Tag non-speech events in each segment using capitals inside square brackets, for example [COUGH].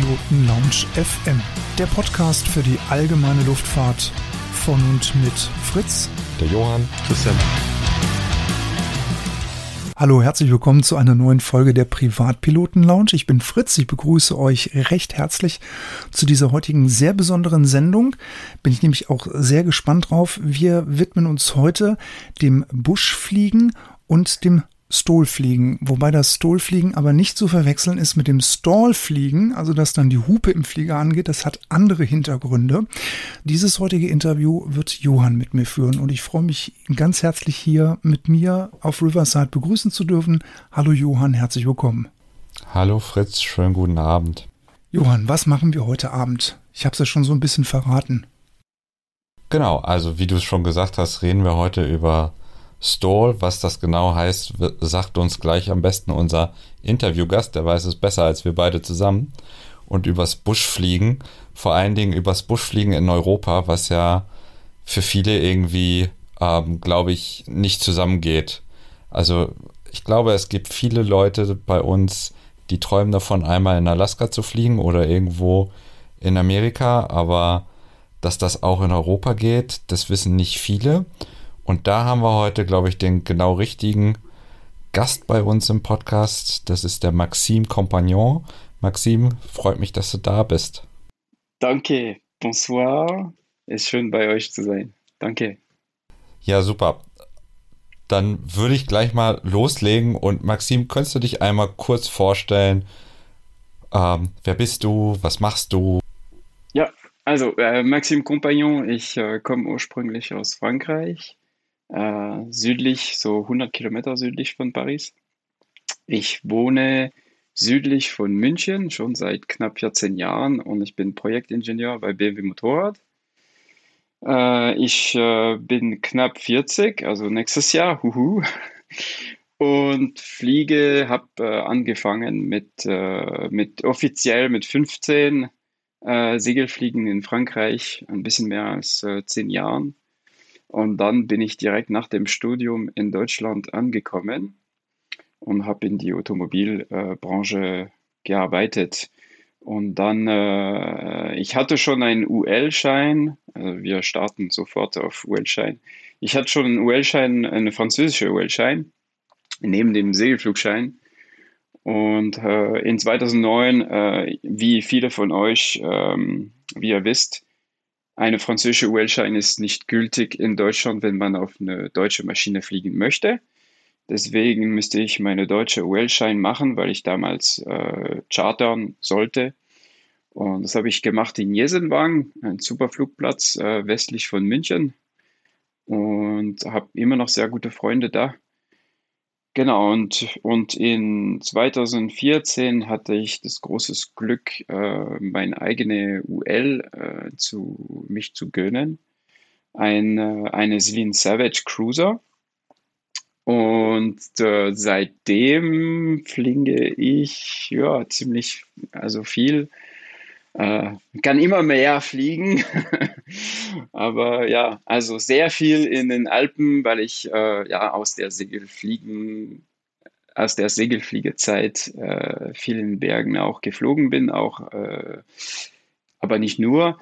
Privatpiloten Lounge FM, der Podcast für die allgemeine Luftfahrt von und mit Fritz, der Johann, Christian. Hallo, herzlich willkommen zu einer neuen Folge der Privatpiloten Lounge. Ich bin Fritz, ich begrüße euch recht herzlich zu dieser heutigen sehr besonderen Sendung. Bin ich nämlich auch sehr gespannt drauf. Wir widmen uns heute dem Buschfliegen und dem Stolfliegen, wobei das Stolfliegen aber nicht zu verwechseln ist mit dem Stallfliegen, also dass dann die Hupe im Flieger angeht, das hat andere Hintergründe. Dieses heutige Interview wird Johann mit mir führen und ich freue mich ganz herzlich hier mit mir auf Riverside begrüßen zu dürfen. Hallo Johann, herzlich willkommen. Hallo Fritz, schönen guten Abend. Johann, was machen wir heute Abend? Ich habe es ja schon so ein bisschen verraten. Genau, also wie du es schon gesagt hast, reden wir heute über Stall. Was das genau heißt, sagt uns gleich am besten unser Interviewgast. Der weiß es besser als wir beide zusammen. Und übers Buschfliegen, vor allen Dingen übers Buschfliegen in Europa, was ja für viele irgendwie, ähm, glaube ich, nicht zusammengeht. Also ich glaube, es gibt viele Leute bei uns, die träumen davon, einmal in Alaska zu fliegen oder irgendwo in Amerika, aber dass das auch in Europa geht, das wissen nicht viele. Und da haben wir heute, glaube ich, den genau richtigen Gast bei uns im Podcast. Das ist der Maxime Compagnon. Maxime, freut mich, dass du da bist. Danke, bonsoir. Ist schön bei euch zu sein. Danke. Ja, super. Dann würde ich gleich mal loslegen und Maxim, könntest du dich einmal kurz vorstellen? Ähm, wer bist du? Was machst du? Ja, also äh, Maxime Compagnon, ich äh, komme ursprünglich aus Frankreich, äh, südlich, so 100 Kilometer südlich von Paris. Ich wohne südlich von München schon seit knapp 14 Jahren und ich bin Projektingenieur bei BMW Motorrad. Äh, ich äh, bin knapp 40, also nächstes Jahr, huhu. [LAUGHS] Und fliege, habe äh, angefangen mit, äh, mit offiziell mit 15 äh, Segelfliegen in Frankreich, ein bisschen mehr als äh, 10 Jahren. Und dann bin ich direkt nach dem Studium in Deutschland angekommen und habe in die Automobilbranche gearbeitet. Und dann, äh, ich hatte schon einen UL-Schein, also wir starten sofort auf UL-Schein. Ich hatte schon einen UL-Schein, einen französischen UL-Schein, neben dem Segelflugschein. Und äh, in 2009, äh, wie viele von euch, ähm, wie ihr wisst, eine französische UL-Schein ist nicht gültig in Deutschland, wenn man auf eine deutsche Maschine fliegen möchte. Deswegen müsste ich meine deutsche UL-Schein machen, weil ich damals äh, chartern sollte. Und das habe ich gemacht in Jesenwang, ein super Flugplatz äh, westlich von München. Und habe immer noch sehr gute Freunde da. Genau, und, und in 2014 hatte ich das große Glück, äh, meine eigene UL äh, zu, mich zu gönnen. Ein, äh, eine Celine Savage Cruiser. Und äh, seitdem fliege ich ja ziemlich, also viel äh, kann immer mehr fliegen, [LAUGHS] aber ja, also sehr viel in den Alpen, weil ich äh, ja aus der Segelfliegen, aus der Segelfliegezeit äh, viel in Bergen auch geflogen bin, auch äh, aber nicht nur.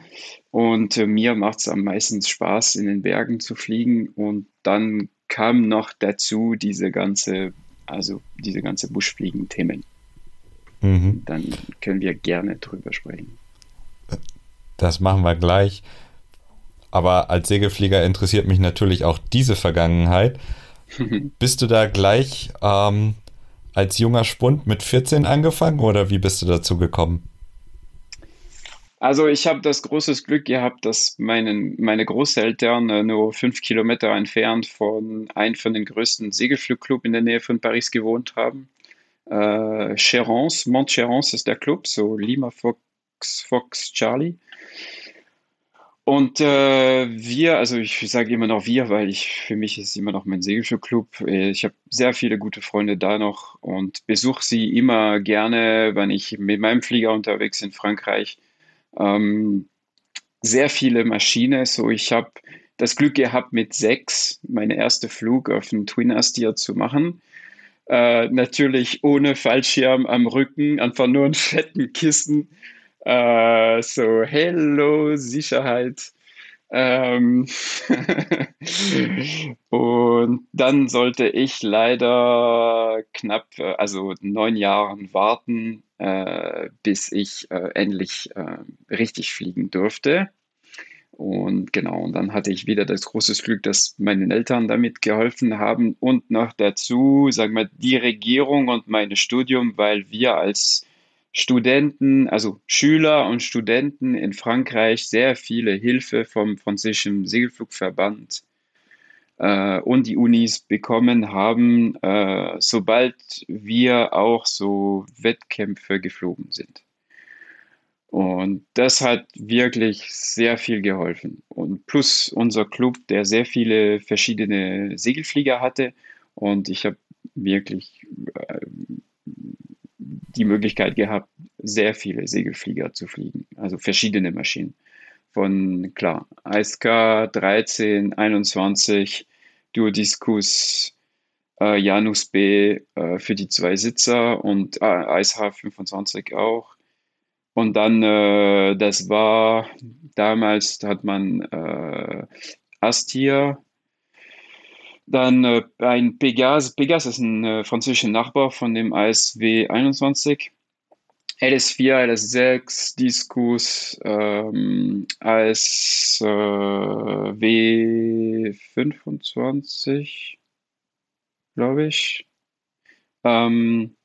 Und äh, mir macht es am meisten Spaß, in den Bergen zu fliegen. Und dann kam noch dazu diese ganze, also diese ganze Buschfliegen-Themen. Mhm. Dann können wir gerne drüber sprechen. Das machen wir gleich. Aber als Segelflieger interessiert mich natürlich auch diese Vergangenheit. [LAUGHS] bist du da gleich ähm, als junger Spund mit 14 angefangen oder wie bist du dazu gekommen? Also ich habe das große Glück gehabt, dass meinen, meine Großeltern äh, nur fünf Kilometer entfernt von einem von den größten Segelflugclubs in der Nähe von Paris gewohnt haben. Äh, Chérence, Mont Chérence ist der Club, so Lima Fox, Fox Charlie. Und äh, wir, also ich sage immer noch wir, weil ich für mich ist immer noch mein. Äh, ich habe sehr viele gute Freunde da noch und besuche sie immer gerne, wenn ich mit meinem Flieger unterwegs in Frankreich. Ähm, sehr viele Maschinen. So, ich habe das Glück gehabt, mit sechs meine erste Flug auf dem Twin Astia zu machen. Äh, natürlich ohne Fallschirm am Rücken, einfach nur einen fetten Kissen Äh, so, hello, Sicherheit. Ähm [LAUGHS] und dann sollte ich leider knapp, äh, also neun Jahren warten, äh, bis ich äh, endlich richtig fliegen durfte. Und genau, und dann hatte ich wieder das große Glück, dass meine Eltern damit geholfen haben und noch dazu, sagen wir, die Regierung und mein Studium, weil wir als Studenten, also Schüler und Studenten in Frankreich sehr viele Hilfe vom französischen Segelflugverband äh, und die Unis bekommen haben, äh, sobald wir auch so Wettkämpfe geflogen sind. Und das hat wirklich sehr viel geholfen. Und plus unser Club, der sehr viele verschiedene Segelflieger hatte. Und ich habe wirklich äh, die Möglichkeit gehabt, sehr viele Segelflieger zu fliegen, also verschiedene Maschinen. Von, klar, ISK 13, 21, Duodiscus, äh, Janus B äh, für die zwei Sitzer und äh, ISH 25 auch. Und dann, äh, das war damals, hat man äh, Astir dann äh, ein Pegas. Pegas ist ein äh, französischer Nachbar von dem ASW 21. LS4, LS6, Discus, ähm, ASW äh, 25, glaube ich. Ähm,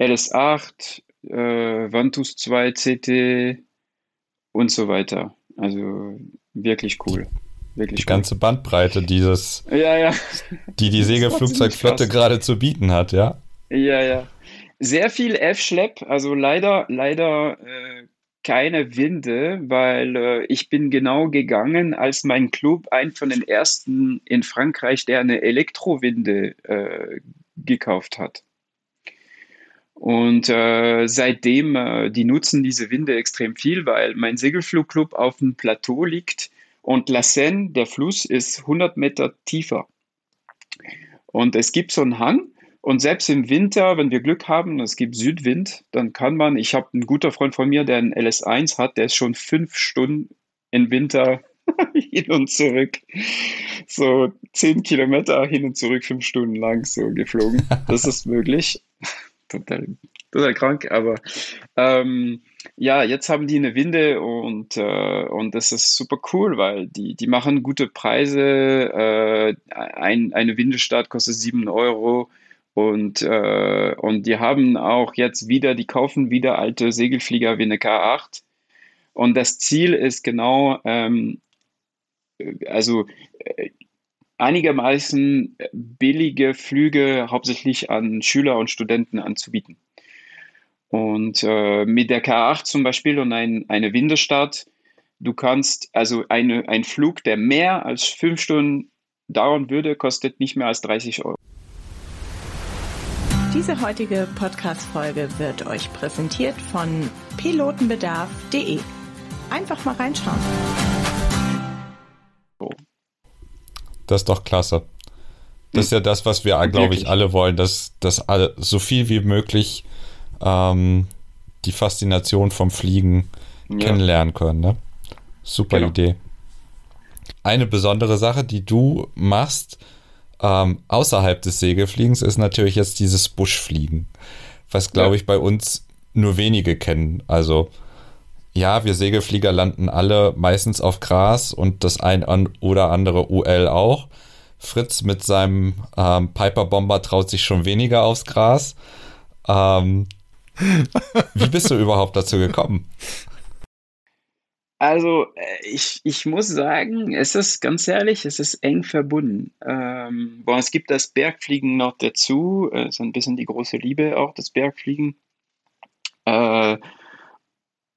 LS8, äh, Vantus 2 CT und so weiter. Also wirklich cool. Wirklich die ganze Bandbreite dieses, ja, ja. die die Segelflugzeugflotte gerade zu bieten hat, ja. Ja, ja. Sehr viel F-Schlepp, also leider, leider äh, keine Winde, weil äh, ich bin genau gegangen, als mein Club ein von den ersten in Frankreich, der eine Elektrowinde äh, gekauft hat. Und äh, seitdem, äh, die nutzen diese Winde extrem viel, weil mein Segelflugclub auf dem Plateau liegt und La Seine, der Fluss, ist 100 Meter tiefer. Und es gibt so einen Hang. Und selbst im Winter, wenn wir Glück haben, es gibt Südwind, dann kann man, ich habe einen guter Freund von mir, der einen LS1 hat, der ist schon fünf Stunden im Winter [LAUGHS] hin und zurück. So zehn Kilometer hin und zurück, fünf Stunden lang so geflogen. Das ist möglich. Total, total krank, aber ähm, ja, jetzt haben die eine Winde und, äh, und das ist super cool, weil die, die machen gute Preise. Äh, ein, eine Windestart kostet 7 Euro und, äh, und die haben auch jetzt wieder, die kaufen wieder alte Segelflieger wie eine K8. Und das Ziel ist genau, ähm, also äh, einigermaßen billige Flüge hauptsächlich an Schüler und Studenten anzubieten. Und äh, mit der K8 zum Beispiel und ein, eine Windestart, du kannst, also eine, ein Flug, der mehr als fünf Stunden dauern würde, kostet nicht mehr als 30 Euro. Diese heutige Podcast-Folge wird euch präsentiert von pilotenbedarf.de. Einfach mal reinschauen. Das ist doch klasse. Das ist ja das, was wir, glaube ich, alle wollen, dass, dass alle, so viel wie möglich ähm, die Faszination vom Fliegen ja. kennenlernen können. Ne? Super genau. Idee. Eine besondere Sache, die du machst ähm, außerhalb des Segelfliegens, ist natürlich jetzt dieses Buschfliegen, was glaube ja. ich bei uns nur wenige kennen. Also ja, wir Segelflieger landen alle meistens auf Gras und das ein oder andere UL auch. Fritz mit seinem ähm, Piper Bomber traut sich schon weniger aufs Gras. Ähm, [LAUGHS] wie bist du überhaupt dazu gekommen? Also, äh, ich, ich muss sagen, es ist ganz ehrlich, es ist eng verbunden. Ähm, boah, es gibt das Bergfliegen noch dazu, äh, so ein bisschen die große Liebe auch, das Bergfliegen. Äh,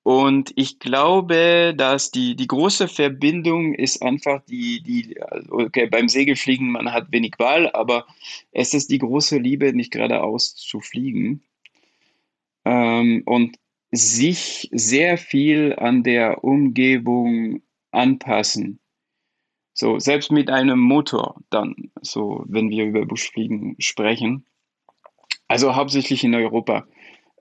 und ich glaube, dass die, die große Verbindung ist einfach die, die, also, okay, beim Segelfliegen, man hat wenig Wahl, aber es ist die große Liebe, nicht geradeaus zu fliegen ähm, und sich sehr viel an der Umgebung anpassen. So, selbst mit einem Motor dann, so, wenn wir über Buschfliegen sprechen. Also hauptsächlich in Europa.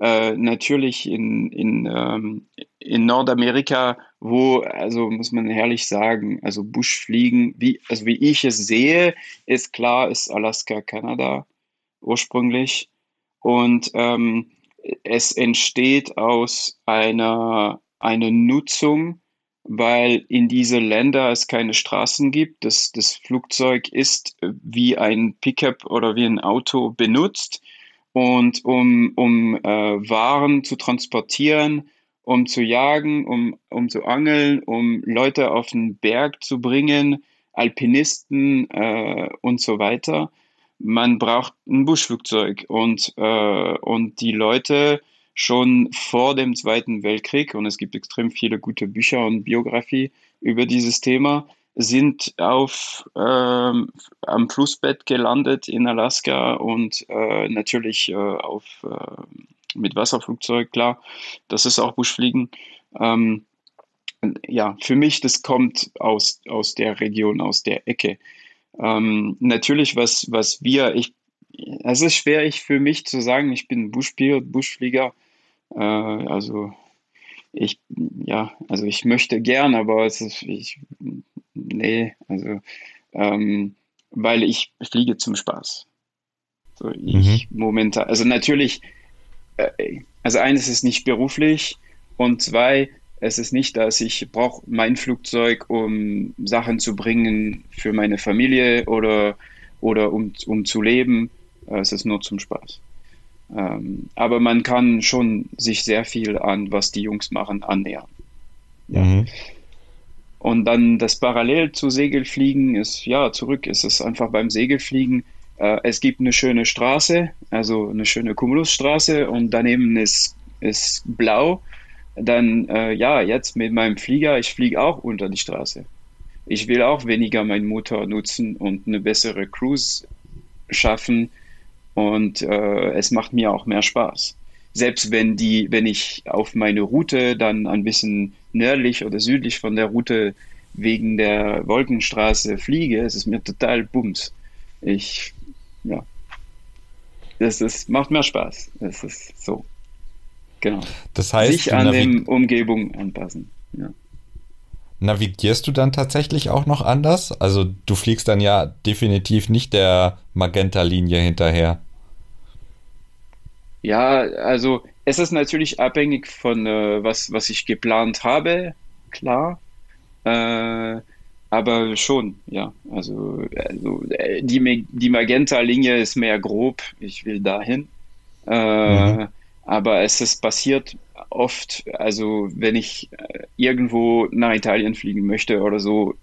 Äh, natürlich in, in, ähm, in Nordamerika, wo, also muss man ehrlich sagen, also Buschfliegen, wie, also wie ich es sehe, ist klar, ist Alaska, Kanada ursprünglich. Und ähm, es entsteht aus einer, einer Nutzung, weil in diese Länder es keine Straßen gibt. Das, das Flugzeug ist wie ein Pickup oder wie ein Auto benutzt. Und um, um äh, Waren zu transportieren, um zu jagen, um, um zu angeln, um Leute auf den Berg zu bringen, Alpinisten äh, und so weiter. Man braucht ein Buschflugzeug und, äh, und die Leute schon vor dem Zweiten Weltkrieg, und es gibt extrem viele gute Bücher und Biografie über dieses Thema, sind auf ähm, am Flussbett gelandet in Alaska und äh, natürlich äh, auf äh, mit Wasserflugzeug, klar. Das ist auch Buschfliegen. Ähm, ja, für mich, das kommt aus, aus der Region, aus der Ecke. Ähm, natürlich, was, was wir, ich, es ist schwer ich für mich zu sagen, ich bin Buschpilot, Buschflieger. Äh, also ich, ja, also ich möchte gern, aber es ist, ich, nee, also, ähm, weil ich fliege zum Spaß. So, ich mhm. momentan, also natürlich, äh, also eines ist nicht beruflich und zwei, es ist nicht, dass ich brauche mein Flugzeug, um Sachen zu bringen für meine Familie oder, oder um, um zu leben. Es ist nur zum Spaß. Ähm, aber man kann schon sich sehr viel an, was die Jungs machen, annähern. Ja. Mhm. Und dann das Parallel zu Segelfliegen ist, ja, zurück ist es einfach beim Segelfliegen. Äh, es gibt eine schöne Straße, also eine schöne Cumulusstraße und daneben ist, ist blau. Dann, äh, ja, jetzt mit meinem Flieger, ich fliege auch unter die Straße. Ich will auch weniger meinen Motor nutzen und eine bessere Cruise schaffen und äh, es macht mir auch mehr Spaß. Selbst wenn die, wenn ich auf meine Route dann ein bisschen nördlich oder südlich von der Route wegen der Wolkenstraße fliege, es ist mir total bums. Ich, ja, das, das macht mehr Spaß. Das ist so. Genau. Das heißt, sich an die Umgebung anpassen. Ja. Navigierst du dann tatsächlich auch noch anders? Also du fliegst dann ja definitiv nicht der Magenta-Linie hinterher. Ja, also es ist natürlich abhängig von äh, was, was ich geplant habe, klar. Äh, aber schon, ja. Also, also äh, die, die Magenta-Linie ist mehr grob, ich will dahin. Äh, mhm. Aber es ist passiert oft, also wenn ich äh, irgendwo nach Italien fliegen möchte oder so,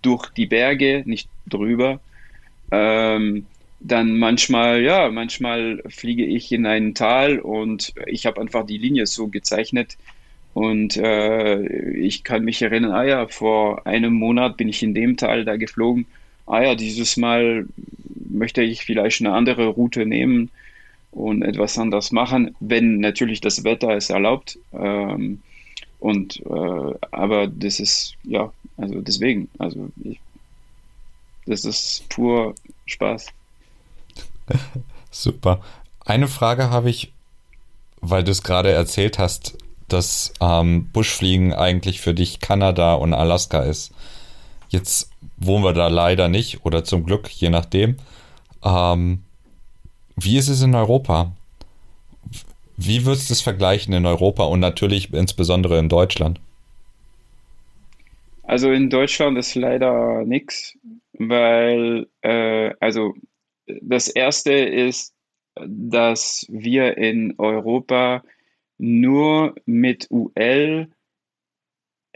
durch die Berge, nicht drüber. Ähm, dann manchmal, ja, manchmal fliege ich in ein Tal und ich habe einfach die Linie so gezeichnet und äh, ich kann mich erinnern, ah ja, vor einem Monat bin ich in dem Tal da geflogen. Ah ja, dieses Mal möchte ich vielleicht eine andere Route nehmen und etwas anders machen, wenn natürlich das Wetter es erlaubt. Ähm, und äh, aber das ist ja, also deswegen, also ich, das ist pur Spaß. [LAUGHS] Super. Eine Frage habe ich, weil du es gerade erzählt hast, dass ähm, Buschfliegen eigentlich für dich Kanada und Alaska ist. Jetzt wohnen wir da leider nicht oder zum Glück, je nachdem. Ähm, wie ist es in Europa? Wie würdest du es vergleichen in Europa und natürlich insbesondere in Deutschland? Also in Deutschland ist leider nichts, weil, äh, also das erste ist, dass wir in Europa nur mit UL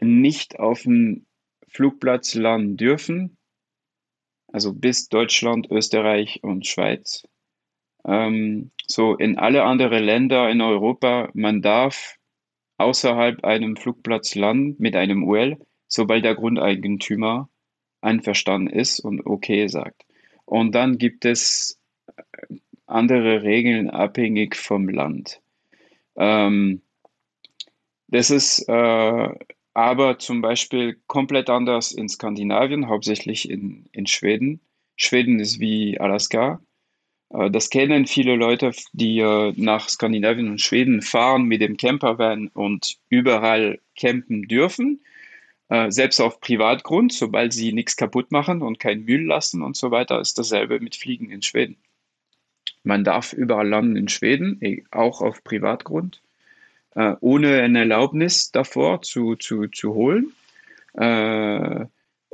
nicht auf dem Flugplatz landen dürfen. Also bis Deutschland, Österreich und Schweiz. Ähm, so in alle anderen Länder in Europa, man darf außerhalb einem Flugplatz landen mit einem UL, sobald der Grundeigentümer einverstanden ist und okay sagt. Und dann gibt es äh, andere Regeln abhängig vom Land. Ähm, das ist äh, aber zum Beispiel komplett anders in Skandinavien, hauptsächlich in, in Schweden. Schweden ist wie Alaska. Äh, das kennen viele Leute, die äh, nach Skandinavien und Schweden fahren mit dem Campervan und überall campen dürfen. Äh, selbst auf Privatgrund, sobald sie nichts kaputt machen und keinen Müll lassen und so weiter, ist dasselbe mit Fliegen in Schweden. Man darf überall landen in Schweden, eh, auch auf Privatgrund, ohne eine Erlaubnis davor zu, zu, zu holen.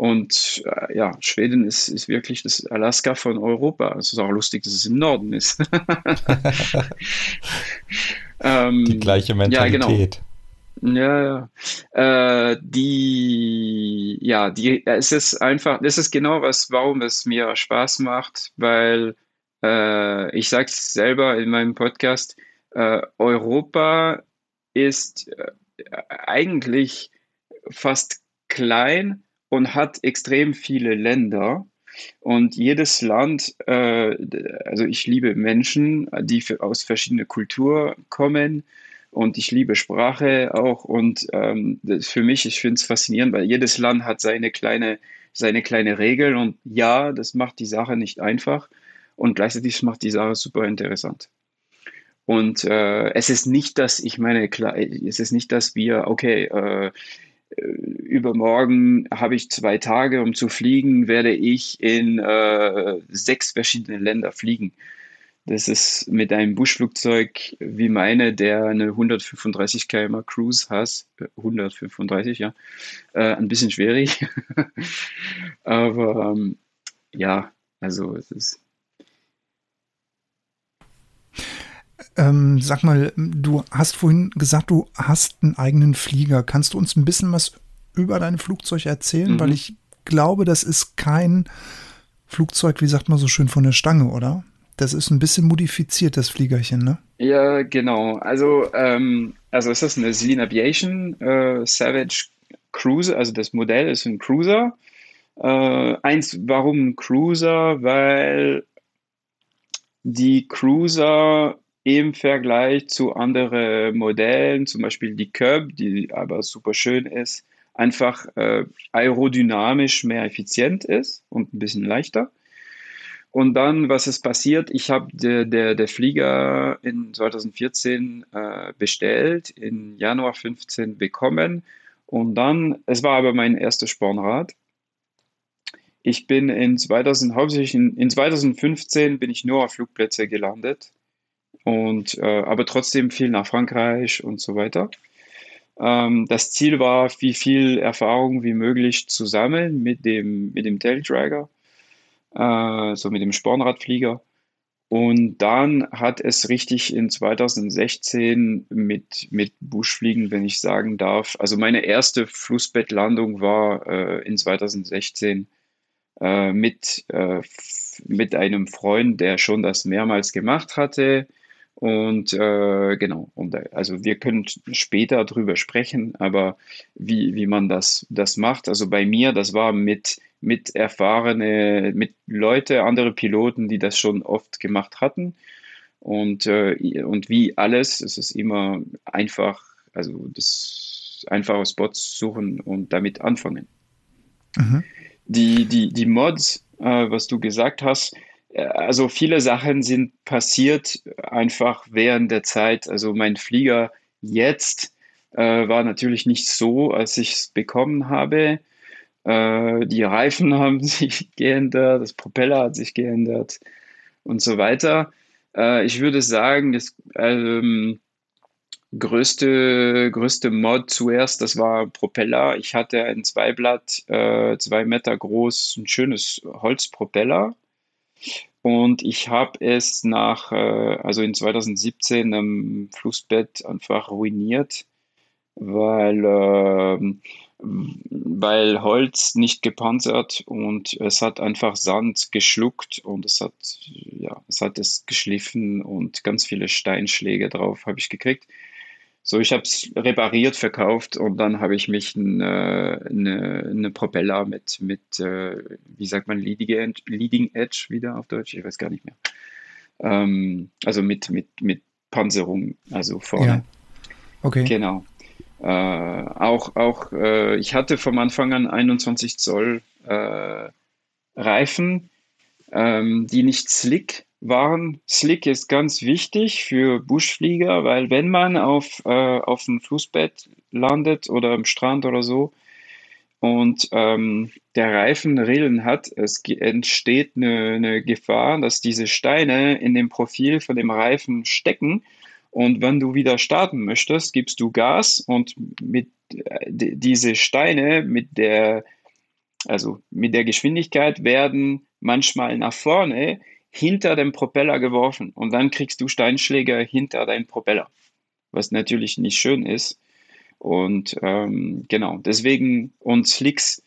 Und äh, ja, Schweden ist, ist wirklich das Alaska von Europa. Es ist auch lustig, dass es im Norden ist. [LAUGHS] [LAUGHS] [LAUGHS] ähm, die gleiche Mentalität. Ja, genau. Ja. Äh, die, ja, die, es ist einfach, das ist genau was, warum es mir Spaß macht, weil äh, ich sage es selber in meinem Podcast, äh, Europa ist äh, eigentlich fast klein, und hat extrem viele Länder. Und jedes Land, äh, also ich liebe Menschen, die für, aus verschiedenen Kulturen kommen und ich liebe Sprache auch. Und ähm, für mich, ich finde es faszinierend, weil jedes Land hat seine kleine, seine kleine Regel und ja, das macht die Sache nicht einfach und gleichzeitig macht die Sache super interessant. Und äh, es ist nicht, dass ich meine, klar, es ist nicht, dass wir, okay, äh, äh, übermorgen habe ich zwei Tage, um zu fliegen, werde ich in äh, sechs verschiedene Länder fliegen. Das ist mit einem Buschflugzeug wie meine, der eine 135 km Cruise hat, 135, ja, äh, ein bisschen schwierig. [LAUGHS] Aber ähm, ja, also es ist Ähm, sag mal, du hast vorhin gesagt, du hast einen eigenen Flieger. Kannst du uns ein bisschen was über dein Flugzeug erzählen? Mhm. Weil ich glaube, das ist kein Flugzeug, wie sagt man so schön, von der Stange, oder? Das ist ein bisschen modifiziert, das Fliegerchen, ne? Ja, genau. Also, ähm, also es ist eine Celine Aviation äh, Savage Cruiser, also das Modell ist ein Cruiser. Äh, eins, warum ein Cruiser? Weil die Cruiser im Vergleich zu anderen Modellen, zum Beispiel die Curb, die aber super schön ist, einfach äh, aerodynamisch mehr effizient ist und ein bisschen leichter. Und dann, was ist passiert? Ich habe der, der, der Flieger in 2014 äh, bestellt, in Januar 15 bekommen. Und dann, es war aber mein erstes Spornrad. Ich bin in 2000, hauptsächlich in, in 2015 bin ich nur auf Flugplätze gelandet und äh, aber trotzdem viel nach Frankreich und so weiter. Ähm, das Ziel war, wie viel Erfahrung wie möglich zu sammeln mit dem, mit dem Taildragger, äh, so mit dem Spornradflieger. Und dann hat es richtig in 2016 mit, mit Buschfliegen, wenn ich sagen darf. Also meine erste Flussbettlandung war äh, in 2016 äh, mit, äh, mit einem Freund, der schon das mehrmals gemacht hatte. Und äh, genau, und, also wir können später drüber sprechen, aber wie, wie man das, das macht. Also bei mir, das war mit, mit erfahrene, mit Leute, andere Piloten, die das schon oft gemacht hatten. Und, äh, und wie alles, es ist immer einfach, also das einfache Spots suchen und damit anfangen. Mhm. Die, die, die Mods, äh, was du gesagt hast, äh, also viele Sachen sind passiert einfach während der Zeit. Also mein Flieger jetzt äh, war natürlich nicht so, als ich es bekommen habe. Äh, die Reifen [LAUGHS] haben sich geändert, das Propeller hat sich geändert und so weiter. Äh, ich würde sagen, das ähm, größte, größte Mod zuerst, das war Propeller. Ich hatte ein Zweiblatt, äh, zwei Meter groß, ein schönes Holzpropeller und ich habe es nach, äh, also in 2017 am Flussbett einfach ruiniert, weil, äh, weil Holz nicht gepanzert und es hat einfach Sand geschluckt und es hat, ja, es hat es geschliffen und ganz viele Steinschläge drauf habe ich gekriegt. So, ich habe es repariert, verkauft und dann habe ich mich eine, eine, eine Propeller mit, mit äh, wie sagt man, Leading, Leading Edge wieder auf Deutsch, ich weiß gar nicht mehr. Ähm, also mit, mit, mit Panzerung, also vorne. Ja. Okay. Genau. Äh, auch, auch äh, ich hatte vom Anfang an 21 Zoll äh, Reifen, ähm, die nicht slick waren, Slick ist ganz wichtig für Buschflieger, weil wenn man auf, äh, auf dem Flussbett landet oder am Strand oder so und ähm, der Reifen Rillen hat, es entsteht eine, eine Gefahr, dass diese Steine in dem Profil von dem Reifen stecken und wenn du wieder starten möchtest, gibst du Gas und mit äh, diese Steine mit der also mit der Geschwindigkeit werden manchmal nach vorne hinter dem Propeller geworfen und dann kriegst du Steinschläge hinter deinen Propeller, was natürlich nicht schön ist. Und ähm, genau, deswegen und Slicks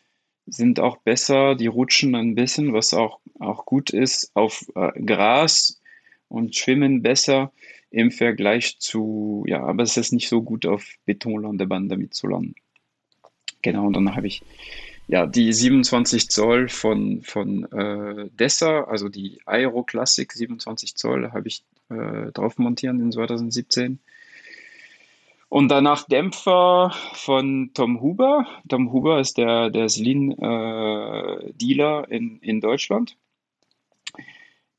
sind auch besser, die rutschen ein bisschen, was auch, auch gut ist, auf äh, Gras und schwimmen besser im Vergleich zu, ja, aber es ist nicht so gut auf Betonlandebahn damit zu landen. Genau, und dann habe ich ja, die 27 Zoll von, von äh, Dessa, also die Aero Classic 27 Zoll, habe ich äh, drauf montiert in 2017. Und danach Dämpfer von Tom Huber. Tom Huber ist der, der Slin-Dealer äh, in, in Deutschland.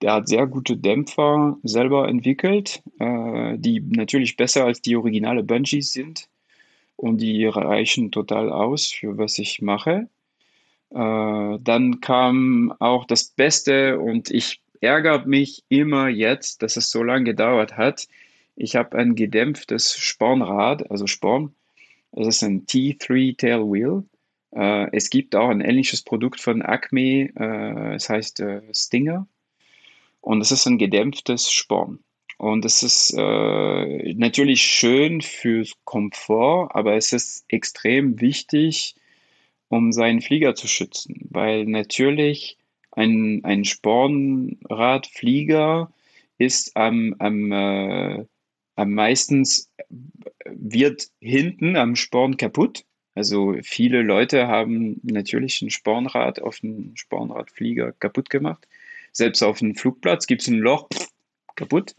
Der hat sehr gute Dämpfer selber entwickelt, äh, die natürlich besser als die originale Bungees sind. Und die reichen total aus für was ich mache. Äh, dann kam auch das Beste und ich ärgere mich immer jetzt, dass es so lange gedauert hat. Ich habe ein gedämpftes Spornrad, also Sporn. Es ist ein T3 Tail Wheel. Äh, es gibt auch ein ähnliches Produkt von Acme, äh, es heißt äh, Stinger. Und es ist ein gedämpftes Sporn. Und es ist äh, natürlich schön fürs Komfort, aber es ist extrem wichtig, um seinen Flieger zu schützen, weil natürlich ein, ein Spornradflieger ist am, am, äh, am meistens wird hinten am Sporn kaputt. Also viele Leute haben natürlich ein Spornrad auf einen Spornradflieger kaputt gemacht. Selbst auf einem Flugplatz gibt es ein Loch, pff, kaputt.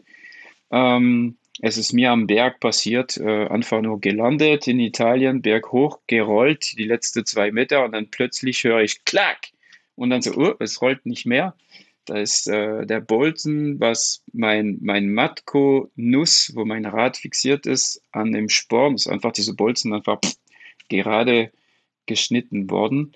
Ähm, es ist mir am Berg passiert, äh, einfach nur gelandet in Italien, Berg hoch, gerollt, die letzten zwei Meter und dann plötzlich höre ich Klack und dann so, oh, es rollt nicht mehr. Da ist äh, der Bolzen, was mein, mein Matko-Nuss, wo mein Rad fixiert ist, an dem Sporn, ist einfach diese Bolzen einfach pff, gerade geschnitten worden.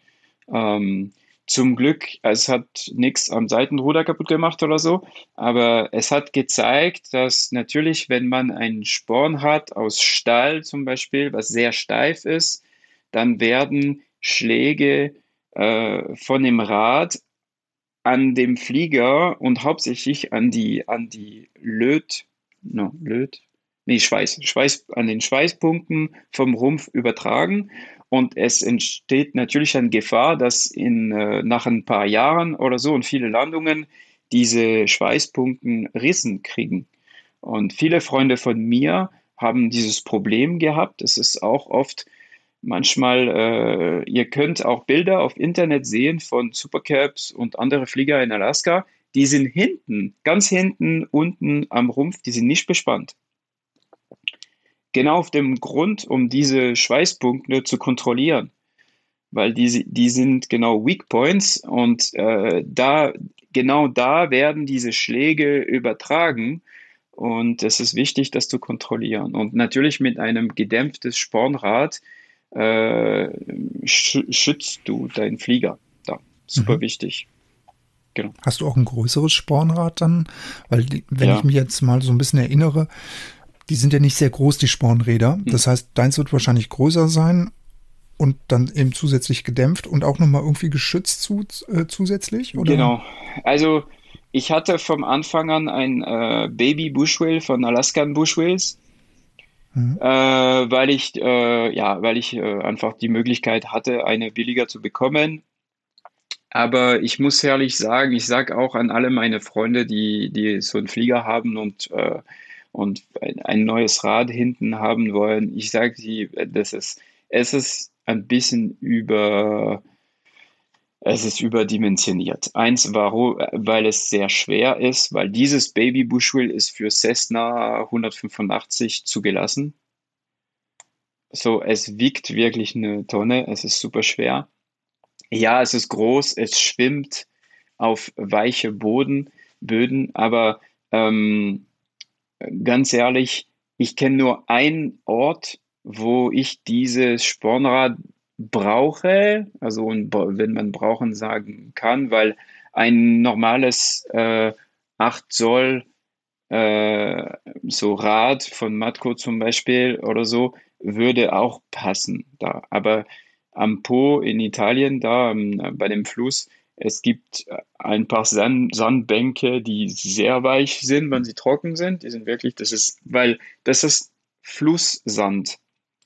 Ähm, zum Glück, es hat nichts am Seitenruder kaputt gemacht oder so, aber es hat gezeigt, dass natürlich, wenn man einen Sporn hat aus Stahl zum Beispiel, was sehr steif ist, dann werden Schläge äh, von dem Rad an dem Flieger und hauptsächlich an die, an die Löt, no, Löt, nee, Schweiß, Schweiß, an den Schweißpunkten vom Rumpf übertragen und es entsteht natürlich eine Gefahr, dass in, äh, nach ein paar Jahren oder so und viele Landungen diese Schweißpunkten Rissen kriegen. Und viele Freunde von mir haben dieses Problem gehabt. Es ist auch oft manchmal, äh, ihr könnt auch Bilder auf Internet sehen von Supercaps und andere Flieger in Alaska. Die sind hinten, ganz hinten, unten am Rumpf, die sind nicht bespannt genau auf dem Grund, um diese Schweißpunkte zu kontrollieren. Weil die, die sind genau Weak Points und äh, da, genau da werden diese Schläge übertragen. Und es ist wichtig, das zu kontrollieren. Und natürlich mit einem gedämpftes Spornrad äh, sch schützt du deinen Flieger. Da. Super mhm. wichtig. Genau. Hast du auch ein größeres Spornrad dann? Weil, wenn ja. ich mich jetzt mal so ein bisschen erinnere, die sind ja nicht sehr groß, die Spornräder. Hm. Das heißt, deins wird wahrscheinlich größer sein und dann eben zusätzlich gedämpft und auch nochmal irgendwie geschützt zu, äh, zusätzlich? Oder? Genau. Also ich hatte vom Anfang an ein äh, Baby Bushwhale von Alaskan Bushwhales. Mhm. Äh, weil ich äh, ja, weil ich äh, einfach die Möglichkeit hatte, eine billiger zu bekommen. Aber ich muss ehrlich sagen, ich sage auch an alle meine Freunde, die, die so einen Flieger haben und äh, und ein neues Rad hinten haben wollen. Ich sage sie, das ist, es ist ein bisschen über, es ist überdimensioniert. Eins, warum, weil es sehr schwer ist, weil dieses Baby Bushwheel ist für Cessna 185 zugelassen. So, es wiegt wirklich eine Tonne, es ist super schwer. Ja, es ist groß, es schwimmt auf weiche Boden Böden. Aber ähm, ganz ehrlich, ich kenne nur einen Ort, wo ich dieses Spornrad brauche, also wenn man brauchen sagen kann, weil ein normales äh, 8 Zoll äh, so Rad von Matco zum Beispiel oder so würde auch passen da. Aber am Po in Italien, da um, bei dem Fluss, es gibt ein paar Sand Sandbänke, die sehr weich sind, wenn sie trocken sind. Die sind wirklich, das ist, weil das ist Flusssand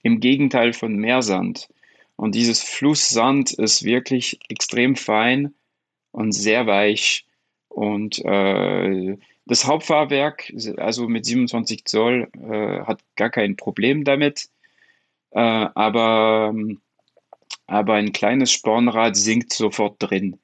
im Gegenteil von Meersand. Und dieses Flusssand ist wirklich extrem fein und sehr weich. Und äh, das Hauptfahrwerk, also mit 27 Zoll, äh, hat gar kein Problem damit. Äh, aber, aber ein kleines Spornrad sinkt sofort drin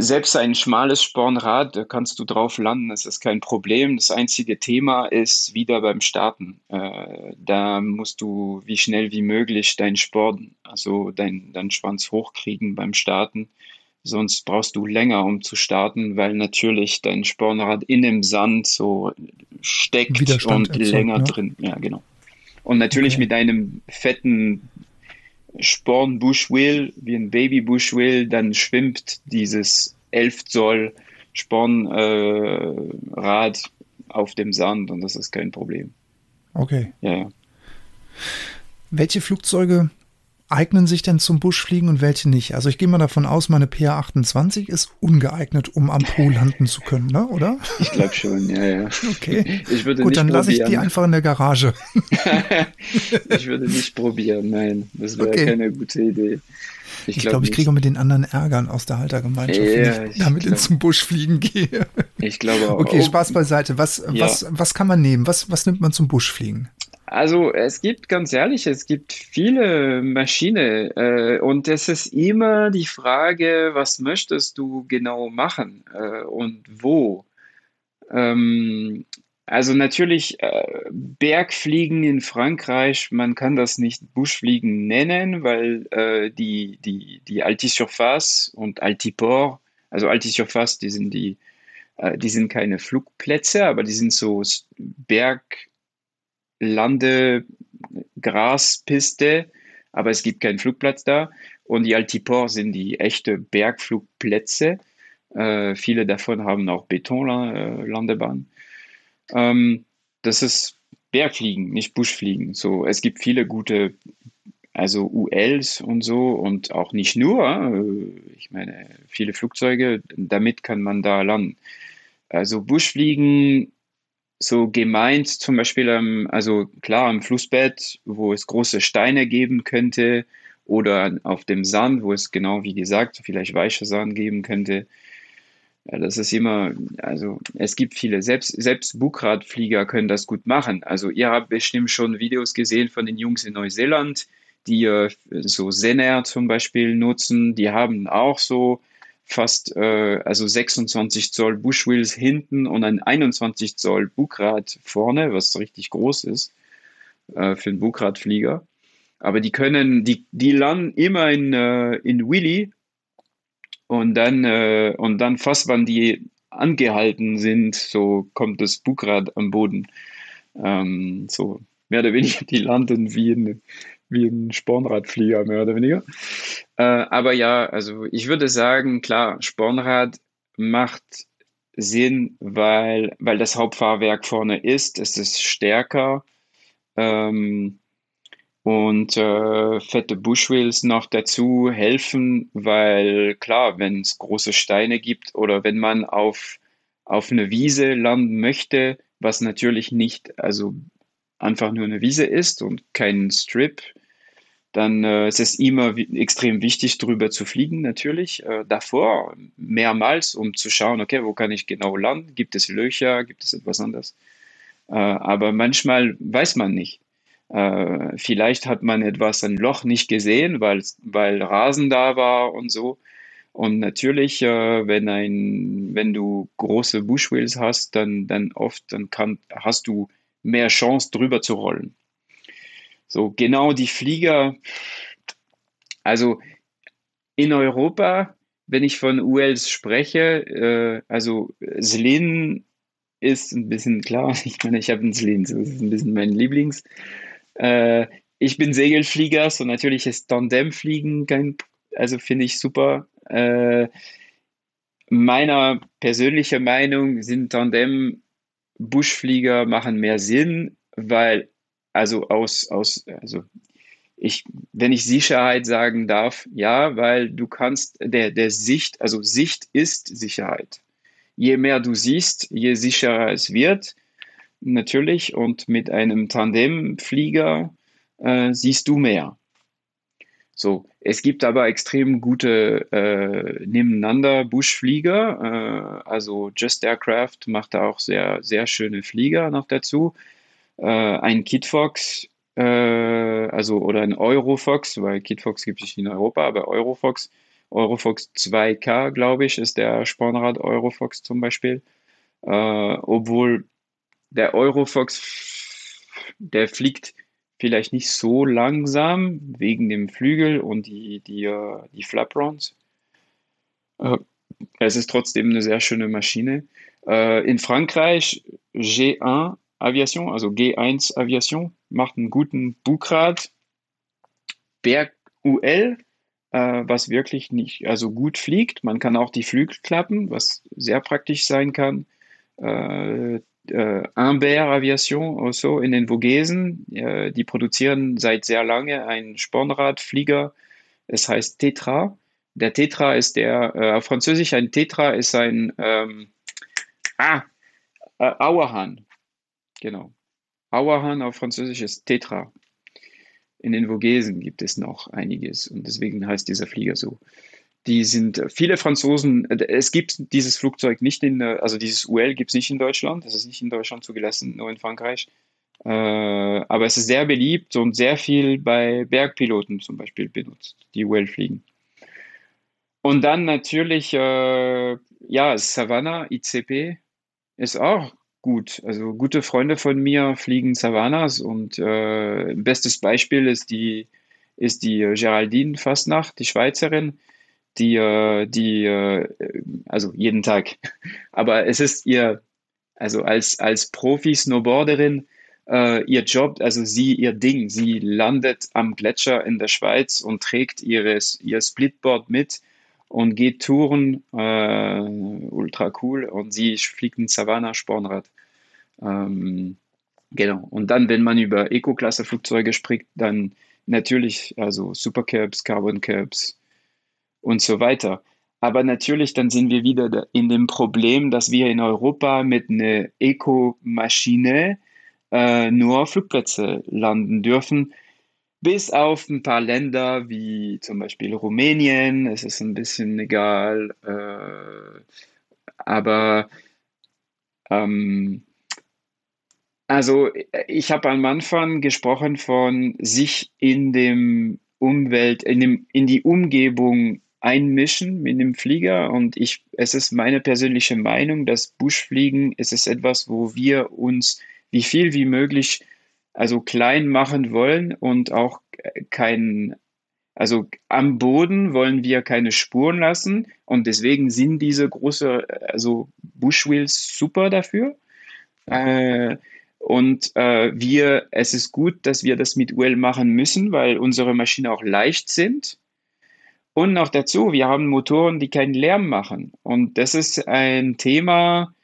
selbst ein schmales Spornrad, da kannst du drauf landen, das ist kein Problem. Das einzige Thema ist wieder beim Starten. Äh, da musst du wie schnell wie möglich deinen Sporn, also deinen dein Schwanz hochkriegen beim Starten. Sonst brauchst du länger, um zu starten, weil natürlich dein Spornrad in dem Sand so steckt Widerstand und erzeugt, länger ne? drin. Ja, genau. Und natürlich okay. mit einem fetten Sporn Bushwheel, wie ein Baby Bushwheel, dann schwimmt dieses 11 Zoll Spornrad äh, auf dem Sand und das ist kein Problem. Okay. Ja, ja. Welche Flugzeuge eignen sich denn zum Buschfliegen und welche nicht? Also ich gehe mal davon aus, meine PA28 ist ungeeignet, um am Po landen zu können, ne? oder? Ich glaube schon, ja, ja. Okay. [LAUGHS] Ich würde Gut, dann lasse ich die einfach in der Garage. [LAUGHS] ich würde nicht probieren, nein. Das wäre okay. keine gute Idee. Ich glaube, glaub, ich kriege auch mit den anderen Ärgern aus der Haltergemeinschaft, ja, wenn ich damit glaub, zum Buschfliegen gehe. Ich glaube [LAUGHS] auch. Okay, Spaß beiseite. Was, ja. was, was kann man nehmen? Was, was nimmt man zum Buschfliegen? Also es gibt ganz ehrlich, es gibt viele Maschinen äh, und es ist immer die Frage, was möchtest du genau machen äh, und wo. Ähm, also natürlich äh, Bergfliegen in Frankreich, man kann das nicht Buschfliegen nennen, weil äh, die, die, die Altisurface und Altiport, also Altisurface, die sind die, äh, die sind keine Flugplätze, aber die sind so Berg, Lande, Graspiste, aber es gibt keinen Flugplatz da. Und die Altiport sind die echte Bergflugplätze. Äh, viele davon haben auch Betonlandebahnen. Ähm, das ist Bergfliegen, nicht Buschfliegen. So, es gibt viele gute, also ULs und so und auch nicht nur. Äh, ich meine, viele Flugzeuge, damit kann man da landen. Also Buschfliegen so gemeint zum Beispiel, ähm, also klar am Flussbett, wo es große Steine geben könnte oder auf dem Sand, wo es genau wie gesagt vielleicht weicher Sand geben könnte. Ja, das ist immer, also es gibt viele, selbst, selbst Bugradflieger können das gut machen. Also ihr habt bestimmt schon Videos gesehen von den Jungs in Neuseeland, die so Zener zum Beispiel nutzen. Die haben auch so fast äh, also 26 Zoll Bushwheels hinten und ein 21 Zoll Bugrad vorne, was richtig groß ist äh, für einen Bugradflieger. Aber die können, die, die landen immer in, äh, in Willy und dann, äh, und dann fast, wenn die angehalten sind, so kommt das Bugrad am Boden. Ähm, so mehr oder weniger, die landen wie in, wie ein Spornradflieger, mehr oder weniger. Äh, aber ja, also ich würde sagen, klar, Spornrad macht Sinn, weil, weil das Hauptfahrwerk vorne ist, es ist stärker ähm, und äh, fette Bushwheels noch dazu helfen, weil klar, wenn es große Steine gibt oder wenn man auf, auf eine Wiese landen möchte, was natürlich nicht, also einfach nur eine Wiese ist und kein Strip, dann äh, ist es immer extrem wichtig, drüber zu fliegen, natürlich. Äh, davor mehrmals, um zu schauen, okay, wo kann ich genau landen? Gibt es Löcher? Gibt es etwas anderes? Äh, aber manchmal weiß man nicht. Äh, vielleicht hat man etwas, ein Loch nicht gesehen, weil, Rasen da war und so. Und natürlich, äh, wenn, ein, wenn du große Bushwheels hast, dann, dann oft dann kann, hast du mehr Chance, drüber zu rollen. So genau die Flieger, also in Europa wenn ich von ULs spreche, äh, also Selin ist ein bisschen klar. [LAUGHS] Ich meine, ich habe einen Selin, das ist ein bisschen mein Lieblings. Äh, ich bin Segelflieger, so natürlich ist Tandemfliegen kein, also finde ich super. Äh, meiner persönlichen Meinung sind Tandem-Buschflieger machen mehr Sinn, weil also aus, aus, also ich, wenn ich Sicherheit sagen darf, ja, weil du kannst, der, der Sicht, also Sicht ist Sicherheit. Je mehr du siehst, je sicherer es wird, natürlich. Und mit einem Tandemflieger äh, siehst du mehr. So, es gibt aber extrem gute äh, nebeneinander Buschflieger. Äh, also Just Aircraft macht da auch sehr, sehr schöne Flieger noch dazu. Äh, ein Kitfox, äh, also oder ein Eurofox, weil Kitfox gibt es nicht in Europa, aber Eurofox, Eurofox 2K, glaube ich, ist der Spornrad Eurofox zum Beispiel. Äh, obwohl der Eurofox, der fliegt vielleicht nicht so langsam wegen dem Flügel und die, die, äh, die Flaprons. Äh, es ist trotzdem eine sehr schöne Maschine. Äh, in Frankreich G1 Aviation, also G1 Aviation, macht einen guten Bugrad. Berg UL, was wirklich nicht, also gut fliegt. Man kann auch die Flügel klappen, was sehr praktisch sein kann äh, Imbert Aviation also in den Vogesen. Äh, die produzieren seit sehr lange einen Spornradflieger. Es heißt Tetra. Der Tetra ist der, äh, auf Französisch ein Tetra ist ein, ähm, ah, äh, Auerhahn. Genau. Auerhahn auf Französisch ist Tetra. In den Vogesen gibt es noch einiges und deswegen heißt dieser Flieger so. Die sind äh, viele Franzosen, äh, es gibt dieses Flugzeug nicht in, äh, also dieses UL gibt es nicht in Deutschland, das ist nicht in Deutschland zugelassen, nur in Frankreich. Äh, aber es ist sehr beliebt und sehr viel bei Bergpiloten zum Beispiel benutzt, die UL fliegen. Und dann natürlich, äh, ja, Savannah, ICP ist auch gut. Also gute Freunde von mir fliegen Savannas und äh, bestes Beispiel ist die, ist die Geraldine Fastnacht, die Schweizerin die, äh, die, äh, also jeden Tag. [LAUGHS] Aber es ist ihr, also als, als Profi-Snowboarderin, äh, ihr Job, also sie, ihr Ding. Sie landet am Gletscher in der Schweiz und trägt ihres, ihr Splitboard mit und geht Touren, äh, ultra cool. Und sie fliegt ein Savannah-Spornrad. Ähm, genau. Und dann, wenn man über Eco-Klasse-Flugzeuge spricht, dann natürlich, also Supercabs, Carbon Cabs, und so weiter. Aber natürlich, dann sind wir wieder in dem Problem, dass wir in Europa mit einer Eco-Maschine äh, nur Flugplätze landen dürfen, bis auf ein paar Länder wie zum Beispiel Rumänien. Es ist ein bisschen egal, äh, aber ähm, also ich habe am Anfang gesprochen von sich in dem Umwelt, in, dem, in die Umgebung einmischen mit dem Flieger. Und ich, es ist meine persönliche Meinung, dass Buschfliegen, es ist etwas, wo wir uns wie viel wie möglich also klein machen wollen und auch kein, also am Boden wollen wir keine Spuren lassen. Und deswegen sind diese große, also Bushwheels super dafür. Äh, und äh, wir, es ist gut, dass wir das mit UL machen müssen, weil unsere Maschinen auch leicht sind und noch dazu, wir haben Motoren, die keinen Lärm machen. Und das ist ein Thema,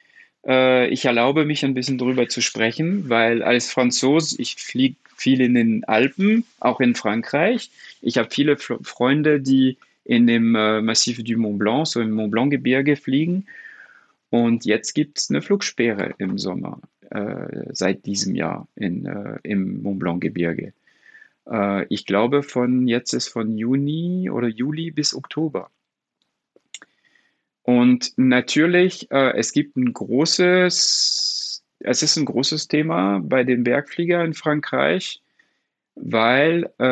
äh, ich erlaube mich ein bisschen darüber zu sprechen, weil als Franzose, ich fliege viel in den Alpen, auch in Frankreich. Ich habe viele F Freunde, die in dem äh, Massif du Mont Blanc, so im Mont Blanc Gebirge fliegen. Und jetzt gibt es eine Flugsperre im Sommer, äh, seit diesem Jahr in, äh, im Mont Blanc Gebirge. Äh, ich glaube, von jetzt ist von Juni oder Juli bis Oktober. Und natürlich, äh, es gibt ein großes, es ist ein großes Thema bei den Bergfliegern in Frankreich, weil, äh,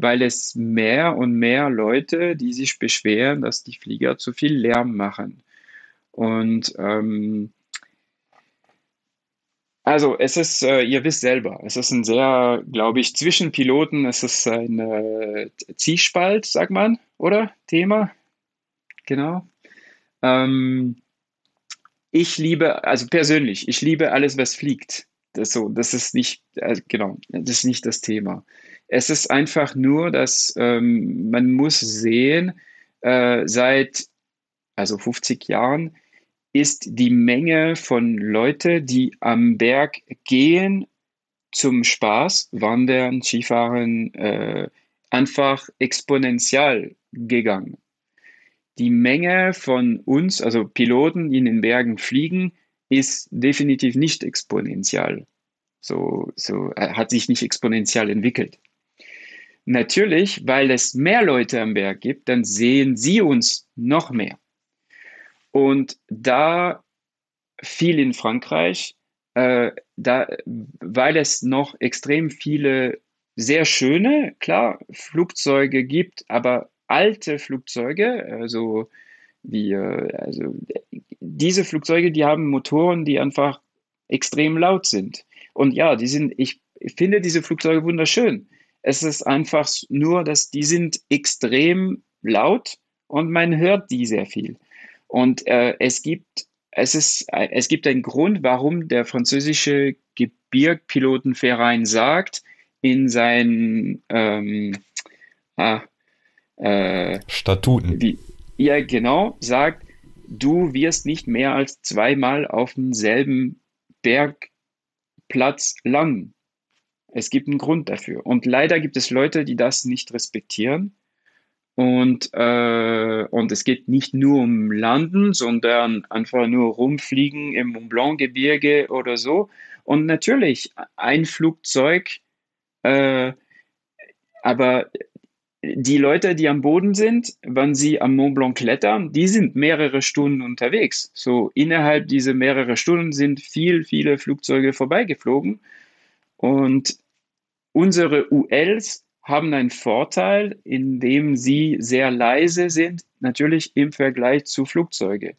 weil es mehr und mehr Leute, die sich beschweren, dass die Flieger zu viel Lärm machen. Und ähm, also es ist, äh, ihr wisst selber, es ist ein sehr, glaube ich, zwischen Piloten, es ist ein äh, Zielspalt, sagt man, oder? Thema? genau. Ähm, ich liebe, also persönlich, ich liebe alles, was fliegt. Das, so, das ist nicht, äh, genau, das ist nicht das Thema. Es ist einfach nur, dass ähm, man muss sehen, äh, seit also 50 Jahren ist die Menge von Leute, die am Berg gehen zum Spaß, Wandern, Skifahren, äh, einfach exponentiell gegangen. Die Menge von uns, also Piloten, die in den Bergen fliegen, ist definitiv nicht exponentiell. So, so äh, hat sich nicht exponentiell entwickelt. Natürlich, weil es mehr Leute am Berg gibt, dann sehen sie uns noch mehr. Und da viel in Frankreich, äh, da, weil es noch extrem viele sehr schöne, klar, Flugzeuge gibt, aber alte Flugzeuge, also wie, äh, also diese Flugzeuge, die haben Motoren, die einfach extrem laut sind. Und ja, die sind, ich finde diese Flugzeuge wunderschön. Es ist einfach nur, dass die sind extrem laut und man hört die sehr viel. Und äh, es gibt es ist es gibt einen Grund, warum der französische Gebirgpilotenverein sagt in seinen ähm, ah, äh, Statuten. Wie, ja, genau, sagt, du wirst nicht mehr als zweimal auf demselben Bergplatz lang. Es gibt einen Grund dafür. Und leider gibt es Leute, die das nicht respektieren. Und, äh, und es geht nicht nur um Landen, sondern einfach nur rumfliegen im Mont Blanc-Gebirge oder so. Und natürlich, ein Flugzeug, äh, aber die Leute, die am Boden sind, wenn sie am Mont Blanc klettern, die sind mehrere Stunden unterwegs. So innerhalb dieser mehrere Stunden sind viel, viele Flugzeuge vorbeigeflogen. Und unsere ULs haben einen Vorteil, indem sie sehr leise sind, natürlich im Vergleich zu Flugzeugen.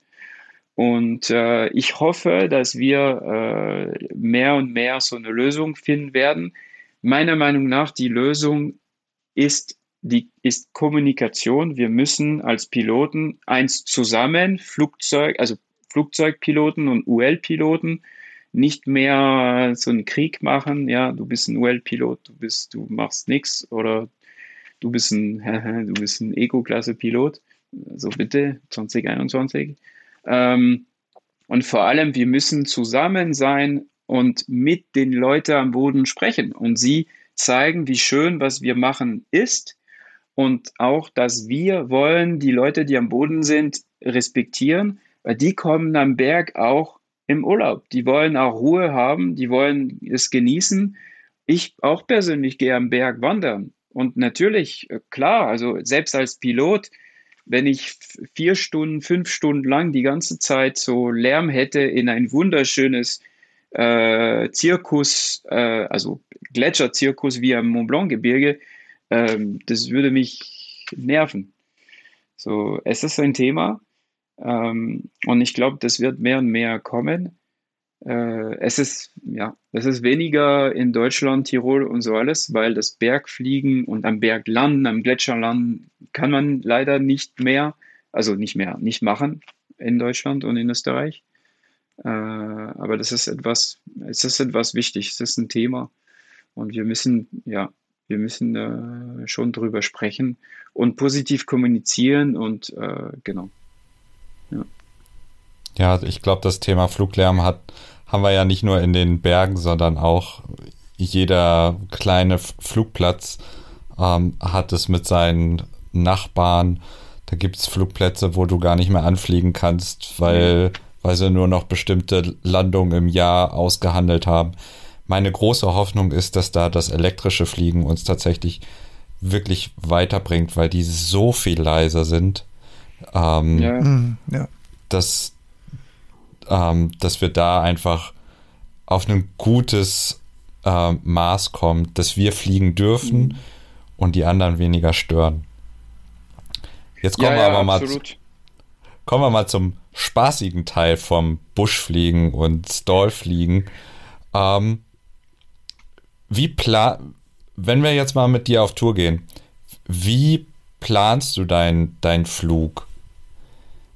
Und äh, ich hoffe, dass wir äh, mehr und mehr so eine Lösung finden werden. Meiner Meinung nach, die Lösung ist, die, ist Kommunikation. Wir müssen als Piloten eins zusammen, Flugzeug, also Flugzeugpiloten und UL-Piloten, nicht mehr so einen Krieg machen, ja, du bist ein UL-Pilot, du bist, du machst nichts oder du bist ein, [LAUGHS] du bist ein Ego-Klasse-Pilot. So bitte, 2021. Ähm, und vor allem, wir müssen zusammen sein und mit den Leuten am Boden sprechen und sie zeigen, wie schön, was wir machen ist und auch, dass wir wollen die Leute, die am Boden sind, respektieren, weil die kommen am Berg auch im Urlaub. Die wollen auch Ruhe haben, die wollen es genießen. Ich auch persönlich gehe am Berg wandern. Und natürlich, äh, klar, also selbst als Pilot, wenn ich vier Stunden, fünf Stunden lang die ganze Zeit so Lärm hätte in ein wunderschönes äh, Zirkus, äh, also Gletscherzirkus wie am Mont Blanc Gebirge, ähm, das würde mich nerven. So, es ist ein Thema, ähm, und ich glaube, das wird mehr und mehr kommen. Äh, es ist, ja, es ist weniger in Deutschland, Tirol und so alles, weil das Bergfliegen und am Berg landen, am Gletscher landen, kann man leider nicht mehr, also nicht mehr, nicht machen in Deutschland und in Österreich. Äh, aber das ist etwas, es ist etwas wichtig, es ist ein Thema. Und wir müssen, ja, wir müssen äh, schon drüber sprechen und positiv kommunizieren und äh, genau. Ja, ja ich glaube, das Thema Fluglärm hat, haben wir ja nicht nur in den Bergen, sondern auch jeder kleine Flugplatz ähm, hat es mit seinen Nachbarn. Da gibt es Flugplätze, wo du gar nicht mehr anfliegen kannst, weil, weil sie nur noch bestimmte Landungen im Jahr ausgehandelt haben. Meine große Hoffnung ist, dass da das elektrische Fliegen uns tatsächlich wirklich weiterbringt, weil die so viel leiser sind. Ähm, ja. Mhm, ja. Dass, ähm, dass wir da einfach auf ein gutes äh, Maß kommen, dass wir fliegen dürfen mhm. und die anderen weniger stören. Jetzt kommen ja, wir aber mal, kommen wir mal zum spaßigen Teil vom Buschfliegen und Stallfliegen. Ähm, wie plan, wenn wir jetzt mal mit dir auf Tour gehen, wie planst du deinen dein Flug?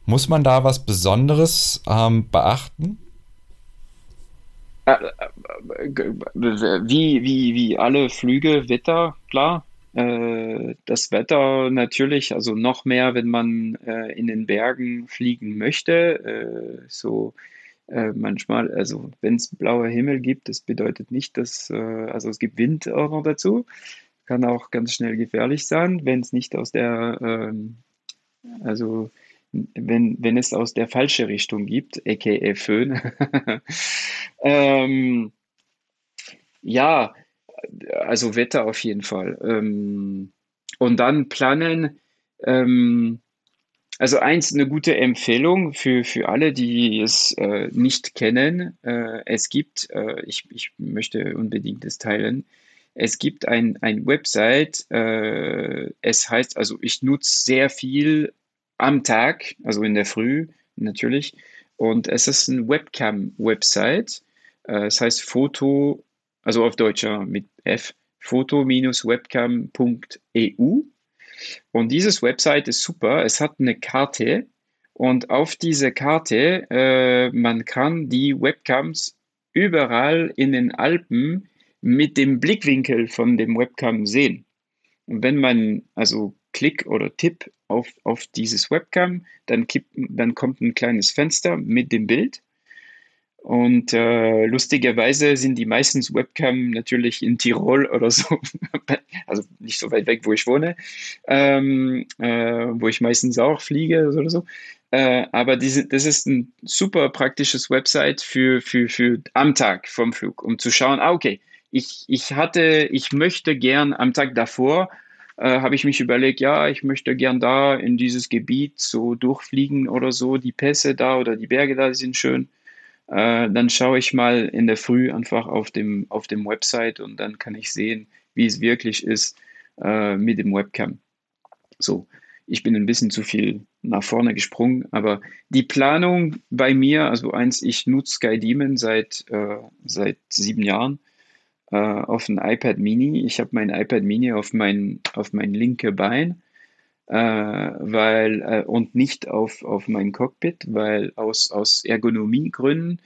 Muss man da was Besonderes ähm, beachten? Äh, äh, wie, wie, wie alle Flüge, Wetter, klar. Äh, das Wetter natürlich, also noch mehr, wenn man in den Bergen fliegen möchte. So manchmal, also wenn es blauer Himmel gibt, das bedeutet nicht, dass, also es gibt Wind auch noch dazu. Kann auch ganz schnell gefährlich sein, wenn es nicht aus der, ähm, also wenn, wenn es aus der falsche Richtung gibt, aka Föhn. [LAUGHS] ähm, ja, also Wetter auf jeden Fall. Ähm, und dann planen. Ähm, also eins, eine gute Empfehlung für, für alle, die es äh, nicht kennen. Äh, es gibt, äh, ich, ich möchte unbedingt das teilen, es gibt ein, ein Website, äh, es heißt, also ich nutze sehr viel am Tag, also in der Früh natürlich. Und es ist ein Webcam-Website. Äh, es heißt Foto, also auf Deutscher mit F, foto-webcam.eu. Und dieses Website ist super. Es hat eine Karte und auf diese Karte, äh, man kann die Webcams überall in den Alpen mit dem Blickwinkel von dem Webcam sehen. Und wenn man also Klick oder Tipp auf, auf dieses Webcam, dann, kippt, dann kommt ein kleines Fenster mit dem Bild. Und äh, lustigerweise sind die meisten Webcam natürlich in Tirol oder so, [LAUGHS] also nicht so weit weg, wo ich wohne, ähm, äh, wo ich meistens auch fliege oder so. Äh, aber diese, das ist ein super praktisches Website für, für, für am Tag vom Flug, um zu schauen, ah, okay, ich, ich hatte, ich möchte gern am Tag davor äh, habe ich mich überlegt, ja, ich möchte gern da in dieses Gebiet so durchfliegen oder so. Die Pässe da oder die Berge da sind schön. Äh, dann schaue ich mal in der Früh einfach auf dem, auf dem Website und dann kann ich sehen, wie es wirklich ist äh, mit dem Webcam. So, ich bin ein bisschen zu viel nach vorne gesprungen, aber die Planung bei mir, also eins, ich nutze SkyDemon seit, äh, seit sieben Jahren äh, auf ein iPad Mini. Ich habe mein iPad Mini auf mein, auf mein linke Bein äh, weil, äh, und nicht auf, auf mein Cockpit, weil aus, aus Ergonomiegründen,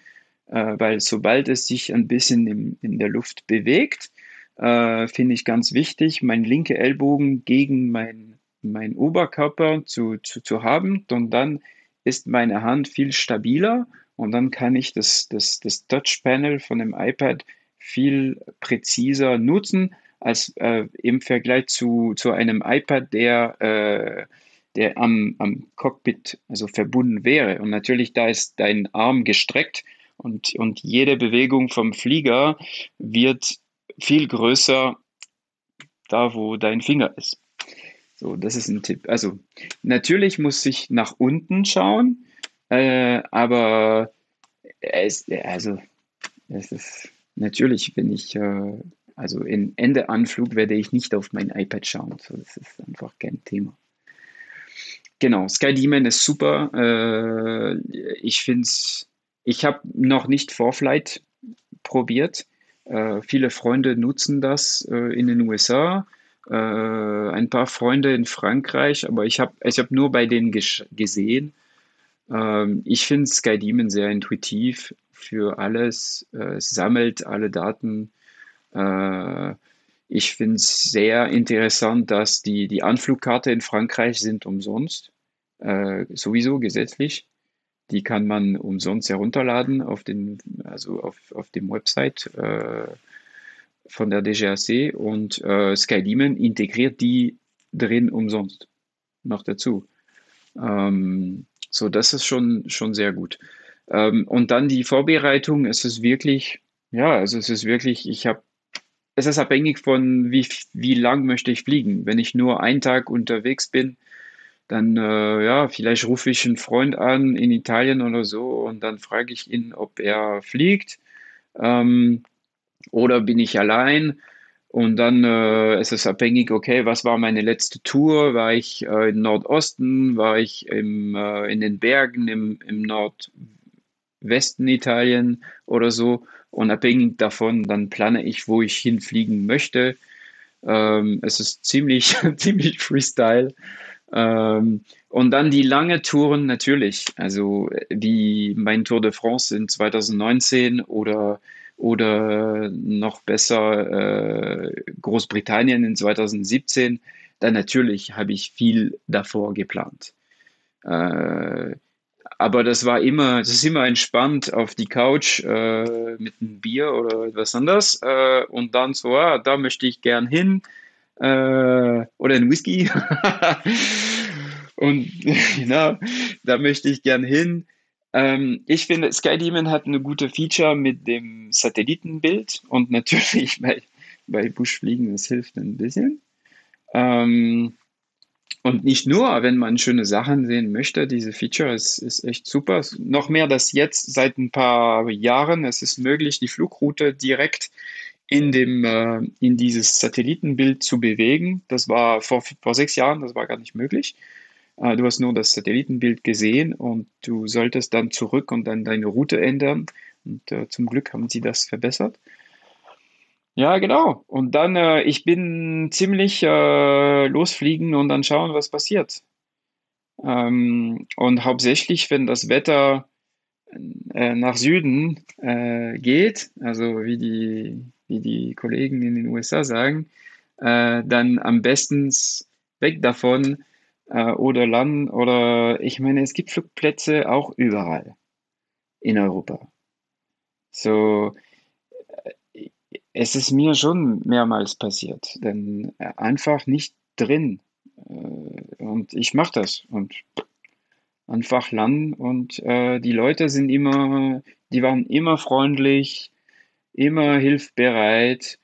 äh, weil sobald es sich ein bisschen im, in der Luft bewegt, äh, finde ich ganz wichtig, mein linke Ellbogen gegen mein, mein Oberkörper zu, zu, zu haben und dann ist meine Hand viel stabiler und dann kann ich das, das, das Touchpanel von dem iPad viel präziser nutzen als äh, im Vergleich zu, zu einem iPad, der, äh, der am, am Cockpit also verbunden wäre. Und natürlich, da ist dein Arm gestreckt und, und jede Bewegung vom Flieger wird viel größer da, wo dein Finger ist. So, das ist ein Tipp. Also natürlich muss ich nach unten schauen, äh, aber es, also es ist natürlich, wenn ich, äh, also in Ende Anflug werde ich nicht auf mein iPad schauen. So, das ist einfach kein Thema. Genau, Sky Demon ist super. Äh, ich finde es, ich habe noch nicht Vorflight probiert. Äh, viele Freunde nutzen das äh, in den USA. Äh, ein paar Freunde in Frankreich, aber ich habe ich hab nur bei denen gesehen. Ähm, ich finde Sky Demon sehr intuitiv für alles, äh, sammelt alle Daten. Äh, ich finde es sehr interessant, dass die, die Anflugkarte in Frankreich sind umsonst, äh, sowieso gesetzlich. Die kann man umsonst herunterladen auf, den, also auf, auf dem Website äh, von der DGAC und äh, SkyDemon integriert die drin umsonst noch dazu. Ähm, so, das ist schon, schon sehr gut. Ähm, und dann die Vorbereitung, es ist wirklich, ja, also es ist wirklich, ich habe, es ist abhängig von, wie, wie lang möchte ich fliegen. Wenn ich nur einen Tag unterwegs bin, dann, äh, ja, vielleicht rufe ich einen Freund an in Italien oder so und dann frage ich ihn, ob er fliegt. Ähm, oder bin ich allein? Und dann äh, ist es abhängig, okay, was war meine letzte Tour? War ich äh, im Nordosten? War ich im, äh, in den Bergen im, im Nord, Westen Italien oder so. Und abhängig davon, dann plane ich, wo ich hinfliegen möchte. Ähm, es ist ziemlich, [LAUGHS] ziemlich Freestyle. Ähm, und dann die lange Touren natürlich, also wie mein Tour de France in 2019 oder, oder noch besser äh, Großbritannien in 2017, dann natürlich habe ich viel davor geplant. Äh, aber das war immer, das ist immer entspannt auf die Couch äh, mit einem Bier oder etwas anderes äh, und dann so, ah, da möchte ich gern hin äh, oder ein Whisky [LAUGHS] und [LAUGHS] genau, da möchte ich gern hin. Ähm, ich finde, SkyDemon hat eine gute Feature mit dem Satellitenbild und [LAUGHS] natürlich bei, bei Buschfliegen, das hilft ein bisschen. Ähm, und nicht nur, wenn man schöne Sachen sehen möchte, diese Feature ist, ist echt super. Noch mehr, dass jetzt seit ein paar Jahren es ist möglich, die Flugroute direkt in, dem, äh, in dieses Satellitenbild zu bewegen. Das war vor, vor sechs Jahren, das war gar nicht möglich. Äh, du hast nur das Satellitenbild gesehen und du solltest dann zurück und dann deine Route ändern. Und äh, zum Glück haben sie das verbessert. Ja, genau. Und dann, äh, ich bin ziemlich äh, losfliegen und dann schauen, was passiert. Ähm, und hauptsächlich, wenn das Wetter äh, nach Süden äh, geht, also wie die, wie die Kollegen in den USA sagen, äh, dann am besten weg davon äh, oder landen oder ich meine, es gibt Flugplätze auch überall in Europa. So, es ist mir schon mehrmals passiert, denn äh, einfach nicht drin. Äh, und ich mache das und einfach landen und äh, die Leute sind immer, die waren immer freundlich, immer hilfbereit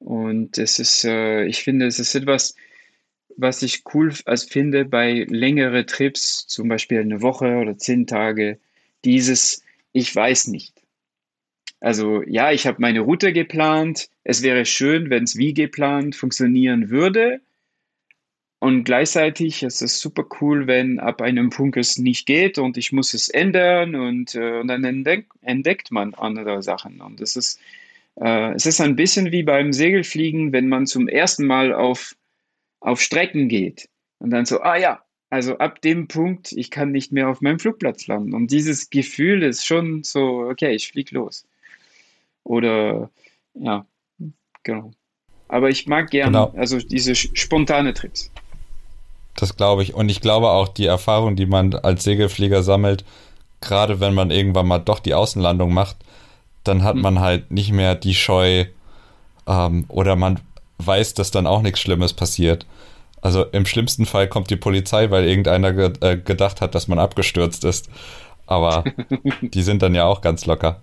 und es ist, äh, ich finde, es ist etwas, was ich cool als finde bei längere Trips, zum Beispiel eine Woche oder zehn Tage, dieses, ich weiß nicht. Also ja, ich habe meine Route geplant. Es wäre schön, wenn es wie geplant funktionieren würde. Und gleichzeitig ist es super cool, wenn ab einem Punkt es nicht geht und ich muss es ändern und, äh, und dann entdeck, entdeckt man andere Sachen. Und es ist, äh, es ist ein bisschen wie beim Segelfliegen, wenn man zum ersten Mal auf, auf Strecken geht und dann so, ah ja, also ab dem Punkt, ich kann nicht mehr auf meinem Flugplatz landen. Und dieses Gefühl ist schon so, okay, ich fliege los. Oder ja, genau. Aber ich mag gerne, genau. also diese spontane Trips. Das glaube ich. Und ich glaube auch, die Erfahrung, die man als Segelflieger sammelt, gerade wenn man irgendwann mal doch die Außenlandung macht, dann hat hm. man halt nicht mehr die Scheu ähm, oder man weiß, dass dann auch nichts Schlimmes passiert. Also im schlimmsten Fall kommt die Polizei, weil irgendeiner ge äh, gedacht hat, dass man abgestürzt ist. Aber [LAUGHS] die sind dann ja auch ganz locker.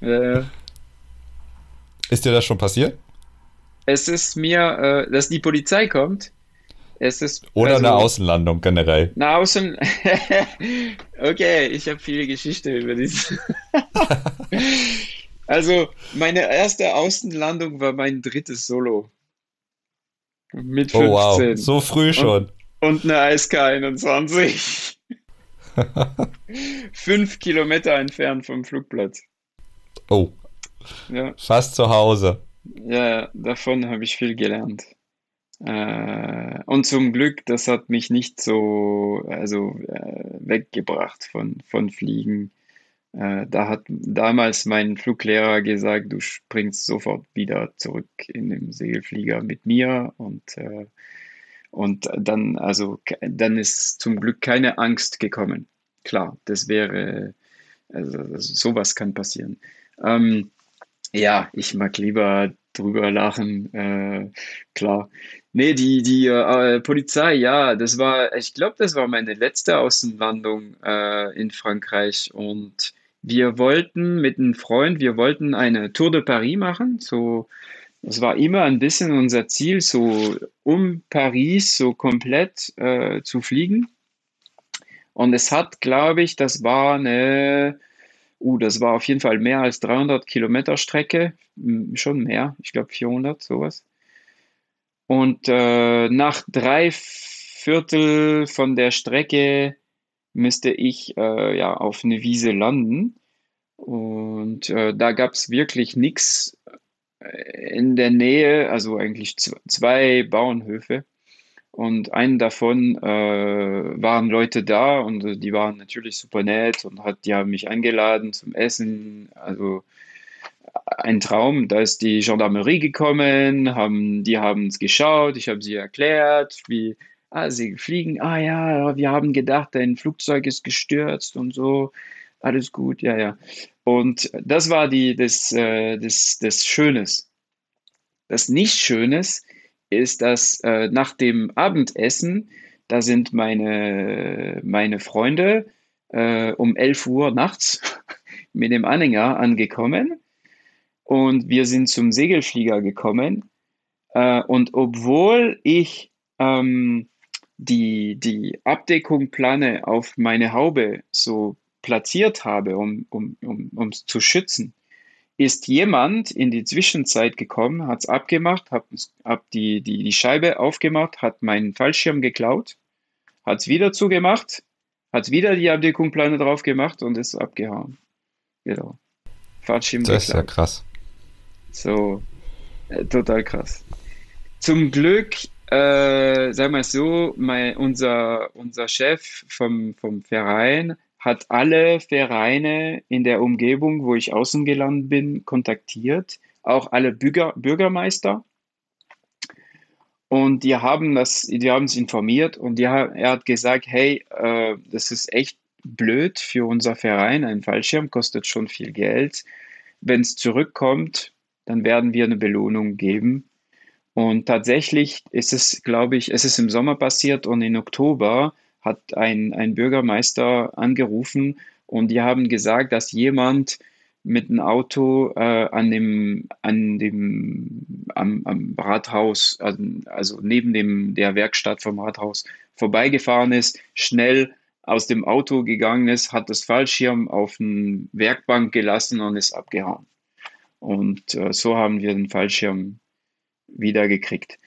Ja, ist dir das schon passiert? Es ist mir, äh, dass die Polizei kommt. Es ist, Oder also, eine Außenlandung generell. Eine Außen. [LAUGHS] okay, ich habe viele Geschichten über dies. [LAUGHS] also, meine erste Außenlandung war mein drittes Solo. Mit 15. Oh, wow. So früh schon. Und, und eine SK 21. [LAUGHS] Fünf Kilometer entfernt vom Flugplatz. Oh, ja. Fast zu Hause. Ja, davon habe ich viel gelernt. Äh, und zum Glück, das hat mich nicht so also, äh, weggebracht von, von Fliegen. Äh, da hat damals mein Fluglehrer gesagt, du springst sofort wieder zurück in den Segelflieger mit mir und, äh, und dann, also, dann ist zum Glück keine Angst gekommen. Klar, das wäre, also sowas kann passieren. Ähm, ja, ich mag lieber drüber lachen, äh, klar. Nee, die, die äh, Polizei, ja, das war, ich glaube, das war meine letzte Außenlandung äh, in Frankreich und wir wollten mit einem Freund, wir wollten eine Tour de Paris machen, so, das war immer ein bisschen unser Ziel, so um Paris so komplett äh, zu fliegen. Und es hat, glaube ich, das war eine Uh, das war auf jeden Fall mehr als 300 Kilometer Strecke, schon mehr, ich glaube 400, sowas. Und äh, nach drei Viertel von der Strecke müsste ich äh, ja auf eine Wiese landen. Und äh, da gab es wirklich nichts äh, in der Nähe, also eigentlich zwei Bauernhöfe. Und einen davon äh, waren Leute da und äh, die waren natürlich super nett und hat, die haben mich eingeladen zum Essen. Also ein Traum. Da ist die Gendarmerie gekommen, haben, die haben es geschaut, ich habe sie erklärt, wie, ah, sie fliegen, ah ja, wir haben gedacht, dein Flugzeug ist gestürzt und so, alles gut, ja, ja. Und das war die, das, äh, das, das Schönes. Das Nicht-Schönes ist, dass äh, nach dem Abendessen, da sind meine, meine Freunde äh, um 11 Uhr nachts [LAUGHS] mit dem Anhänger angekommen und wir sind zum Segelflieger gekommen. Äh, und obwohl ich ähm, die, die Abdeckung plane auf meine Haube so platziert habe, um, um, um, um zu schützen, ist jemand in die Zwischenzeit gekommen, hat es abgemacht, hat, hat die, die, die Scheibe aufgemacht, hat meinen Fallschirm geklaut, hat es wieder zugemacht, hat wieder die Abdeckungplane drauf gemacht und ist abgehauen. Genau. Fallschirm das geklaut. ist ja krass. So, äh, total krass. Zum Glück, äh, sagen wir es so, mein, unser, unser Chef vom, vom Verein hat alle Vereine in der Umgebung, wo ich außen gelandet bin, kontaktiert, auch alle Bürger, Bürgermeister. Und die haben das, die haben es informiert und die, er hat gesagt, hey, äh, das ist echt blöd für unser Verein. Ein Fallschirm kostet schon viel Geld. Wenn es zurückkommt, dann werden wir eine Belohnung geben. Und tatsächlich ist es, glaube ich, es ist im Sommer passiert und im Oktober hat ein, ein Bürgermeister angerufen und die haben gesagt, dass jemand mit einem Auto äh, an dem, an dem am, am Rathaus, also neben dem, der Werkstatt vom Rathaus vorbeigefahren ist, schnell aus dem Auto gegangen ist, hat das Fallschirm auf eine Werkbank gelassen und ist abgehauen. Und äh, so haben wir den Fallschirm wieder gekriegt.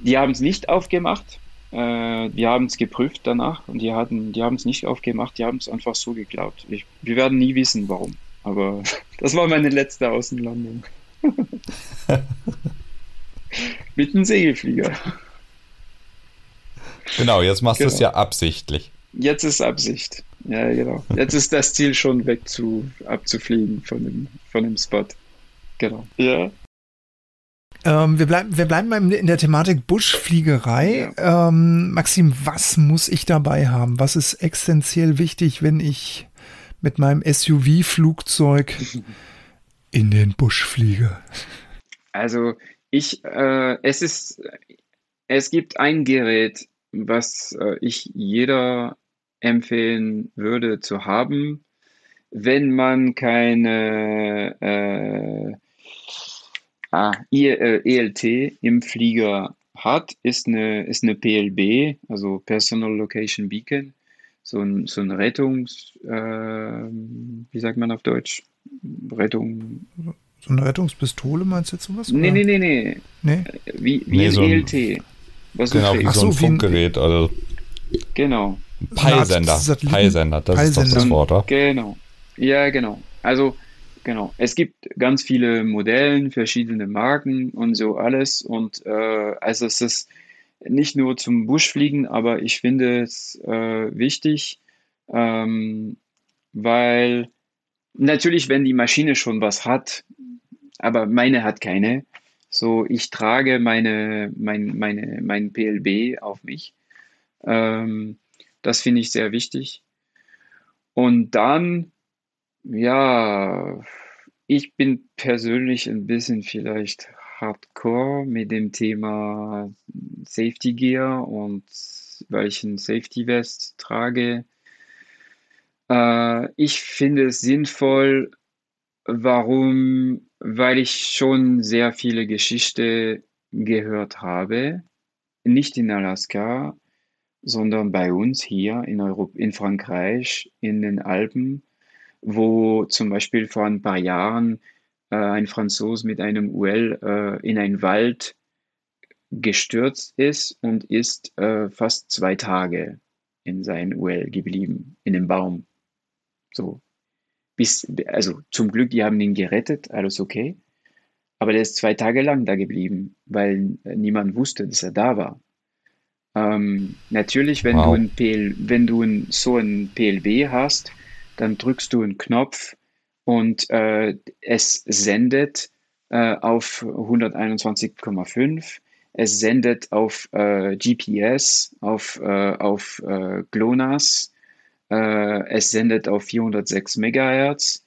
Die haben es nicht aufgemacht. Äh, wir haben es geprüft danach und die, hatten, die haben es nicht aufgemacht, die haben es einfach so geklaut. Ich, wir werden nie wissen, warum. Aber [LAUGHS] das war meine letzte Außenlandung. [LAUGHS] Mit einem Segelflieger. Genau, jetzt machst genau. du es ja absichtlich. Jetzt ist Absicht. Ja, genau. Jetzt ist das Ziel schon weg zu, abzufliegen von dem, von dem Spot. Genau. Ja. Ähm, wir, bleiben, wir bleiben mal in der Thematik Buschfliegerei. Ja. Ähm, Maxim, was muss ich dabei haben? Was ist essentiell wichtig, wenn ich mit meinem SUV-Flugzeug [LAUGHS] in den Busch fliege? Also ich, äh, es ist, es gibt ein Gerät, was äh, ich jeder empfehlen würde zu haben, wenn man keine äh, ah, ELT äh, im Flieger hat, ist eine, ist eine PLB, also Personal Location Beacon, so ein, so ein Rettungs, äh, wie sagt man auf Deutsch? Rettung. So eine Rettungspistole meinst du jetzt sowas? Nee, nee, nee, nee. nee? Wie, wie nee, ein so ELT. Was genau, wie so ein Funkgerät. Also. Genau. Peilsender. Peilsender, das Peilsender. ist doch das Wort, oder? Genau. Ja, genau. Also, genau. Es gibt ganz viele Modellen, verschiedene Marken und so alles. Und äh, also es ist nicht nur zum Buschfliegen, aber ich finde es äh, wichtig, ähm, weil natürlich, wenn die Maschine schon was hat, aber meine hat keine, so ich trage meine, mein, meine, mein PLB auf mich. Ähm, das finde ich sehr wichtig. Und dann, ja, ich bin persönlich ein bisschen vielleicht hardcore mit dem Thema Safety Gear und ein Safety Vest trage. Äh, ich finde es sinnvoll, warum? Weil ich schon sehr viele Geschichten gehört habe, nicht in Alaska, sondern bei uns hier in, Europa, in Frankreich, in den Alpen, wo zum Beispiel vor ein paar Jahren äh, ein Franzose mit einem UL äh, in einen Wald gestürzt ist und ist äh, fast zwei Tage in seinem UL geblieben, in dem Baum. So. Bis, also zum Glück, die haben ihn gerettet, alles okay. Aber der ist zwei Tage lang da geblieben, weil niemand wusste, dass er da war. Ähm, natürlich, wenn Wow. du ein PL, wenn du ein, so ein PLW hast, dann drückst du einen Knopf und äh, es sendet äh, auf 121,5. Es sendet auf äh, GPS, auf, äh, auf äh, GLONASS. Äh, es sendet auf 406 Megahertz.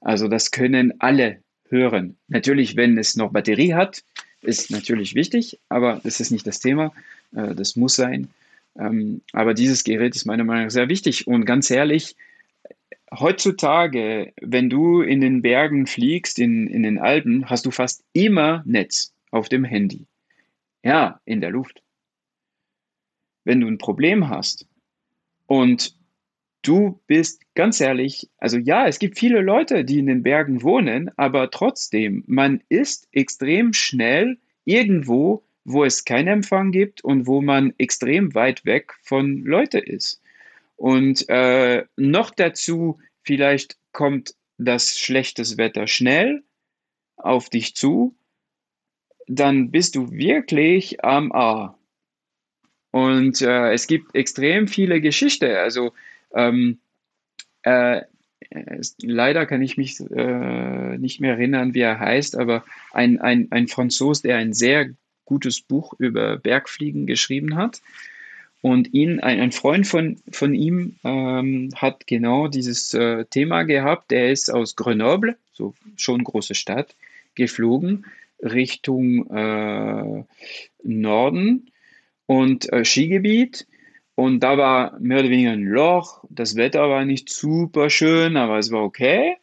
Also das können alle hören. Natürlich, wenn es noch Batterie hat, ist natürlich wichtig, aber das ist nicht das Thema. Das muss sein. Ähm, aber dieses Gerät ist meiner Meinung nach sehr wichtig. Und ganz ehrlich, heutzutage, wenn du in den Bergen fliegst, in, in den Alpen, hast du fast immer Netz auf dem Handy. Ja, in der Luft. Wenn du ein Problem hast und du bist ganz ehrlich, also ja, es gibt viele Leute, die in den Bergen wohnen, aber trotzdem, man ist extrem schnell irgendwo, wo es keinen Empfang gibt und wo man extrem weit weg von Leute ist. Und äh, noch dazu, vielleicht kommt das schlechtes Wetter schnell auf dich zu, dann bist du wirklich am A. Und äh, es gibt extrem viele Geschichten. Also ähm, äh, leider kann ich mich äh, nicht mehr erinnern, wie er heißt, aber ein, ein, ein Franzos, der ein sehr gutes Buch über Bergfliegen geschrieben hat. Und ihn, ein, ein Freund von, von ihm ähm, hat genau dieses äh, Thema gehabt. Der ist aus Grenoble, so schon große Stadt, geflogen Richtung äh, Norden und äh, Skigebiet. Und da war mehr oder weniger ein Loch. Das Wetter war nicht super schön, aber es war okay.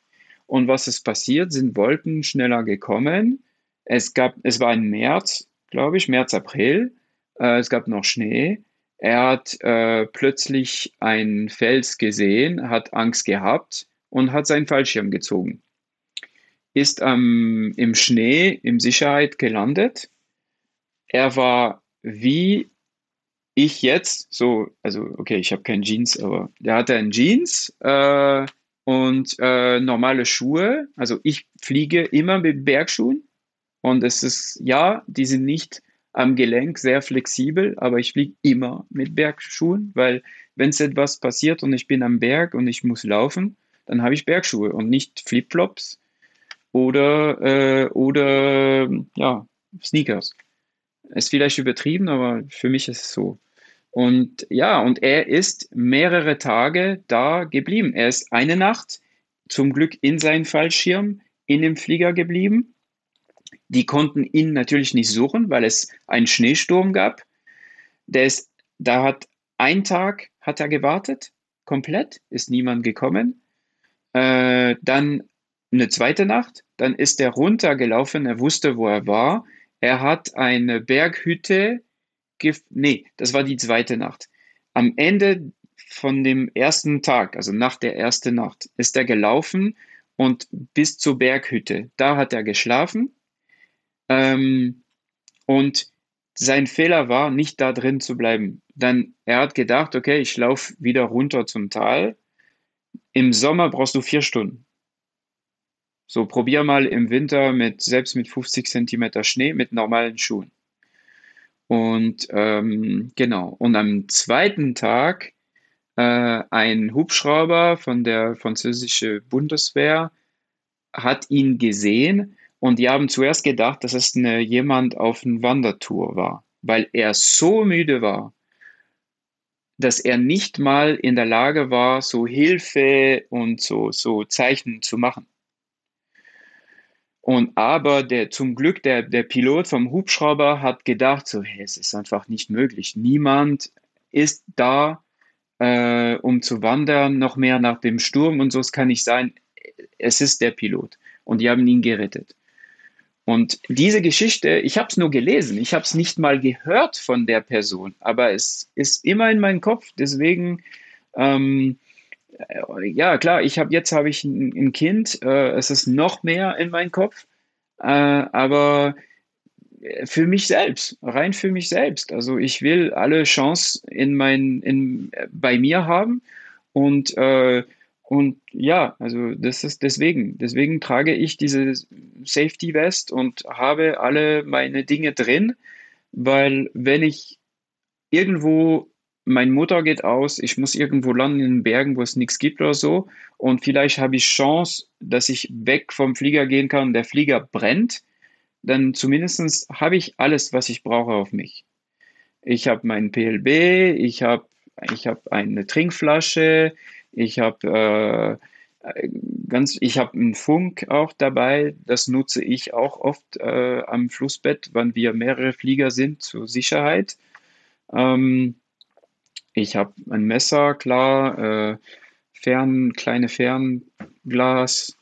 Und was ist passiert? Sind Wolken schneller gekommen. Es gab, es war im März, glaube ich, März, April. Äh, es gab noch Schnee. Er hat äh, plötzlich einen Fels gesehen, hat Angst gehabt und hat seinen Fallschirm gezogen. Ist ähm, im Schnee in Sicherheit gelandet. Er war wie ich jetzt, so, also okay, ich habe keinen Jeans, aber der hatte einen Jeans äh, und äh, normale Schuhe. Also ich fliege immer mit Bergschuhen und es ist, ja, die sind nicht am Gelenk sehr flexibel, aber ich fliege immer mit Bergschuhen, weil wenn es etwas passiert und ich bin am Berg und ich muss laufen, dann habe ich Bergschuhe und nicht Flipflops oder, äh, oder ja, Sneakers. Ist vielleicht übertrieben, aber für mich ist es so. Und ja, und er ist mehrere Tage da geblieben. Er ist eine Nacht zum Glück in seinem Fallschirm in dem Flieger geblieben. Die konnten ihn natürlich nicht suchen, weil es einen Schneesturm gab. Der ist, da hat ein Tag hat er gewartet, komplett, ist niemand gekommen. Äh, dann eine zweite Nacht, dann ist er runtergelaufen, er wusste, wo er war. Er hat eine Berghütte, nee, das war die zweite Nacht. Am Ende von dem ersten Tag, also nach der ersten Nacht, ist er gelaufen und bis zur Berghütte. Da hat er geschlafen. Ähm, und sein Fehler war, nicht da drin zu bleiben. Dann, er hat gedacht, okay, ich laufe wieder runter zum Tal. Im Sommer brauchst du vier Stunden. So, probier mal im Winter mit, selbst mit 50 Zentimeter Schnee, mit normalen Schuhen. Und ähm, genau. Und am zweiten Tag äh, ein Hubschrauber von der französischen Bundeswehr hat ihn gesehen und die haben zuerst gedacht, dass es eine, jemand auf einer Wandertour war, weil er so müde war, dass er nicht mal in der Lage war, so Hilfe und so, so Zeichen zu machen. Und aber der zum Glück der, der Pilot vom Hubschrauber hat gedacht, so, hey, es ist einfach nicht möglich. Niemand ist da, äh, um zu wandern, noch mehr nach dem Sturm und so. Es kann nicht sein. Es ist der Pilot. Und die haben ihn gerettet. Und diese Geschichte, ich habe es nur gelesen, ich habe es nicht mal gehört von der Person, aber es ist immer in meinem Kopf. Deswegen, ähm, ja klar, ich habe jetzt habe ich ein, ein Kind, äh, es ist noch mehr in meinem Kopf, äh, aber für mich selbst, rein für mich selbst. Also ich will alle Chance in mein, in, bei mir haben und äh, und ja, also das ist deswegen. Deswegen trage ich diese Safety Vest und habe alle meine Dinge drin, weil wenn ich irgendwo, mein Motor geht aus, ich muss irgendwo landen in den Bergen, wo es nichts gibt oder so. Und vielleicht habe ich Chance, dass ich weg vom Flieger gehen kann der Flieger brennt. Dann zumindest habe ich alles, was ich brauche auf mich. Ich habe meinen PLB, ich habe ich hab eine Trinkflasche, ich habe äh, ganz, ich habe einen Funk auch dabei. Das nutze ich auch oft äh, am Flussbett, wenn wir mehrere Flieger sind zur Sicherheit. Ähm, ich habe ein Messer, klar, äh, Fern, kleine Fernglas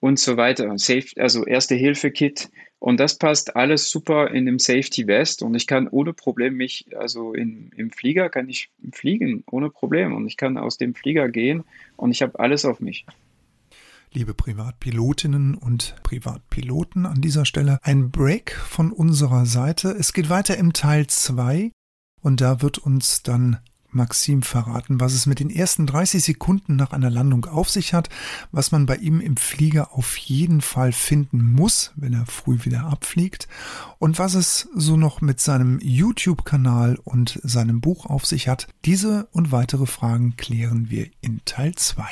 und so weiter. Safe, also Erste-Hilfe-Kit. Und das passt alles super in dem Safety Vest und ich kann ohne Problem mich, also in, im Flieger kann ich fliegen, ohne Problem. Und ich kann aus dem Flieger gehen und ich habe alles auf mich. Liebe Privatpilotinnen und Privatpiloten, an dieser Stelle ein Break von unserer Seite. Es geht weiter im Teil 2 und da wird uns dann Maxim verraten, was es mit den ersten 30 Sekunden nach einer Landung auf sich hat, was man bei ihm im Flieger auf jeden Fall finden muss, wenn er früh wieder abfliegt und was es so noch mit seinem YouTube-Kanal und seinem Buch auf sich hat. Diese und weitere Fragen klären wir in Teil 2.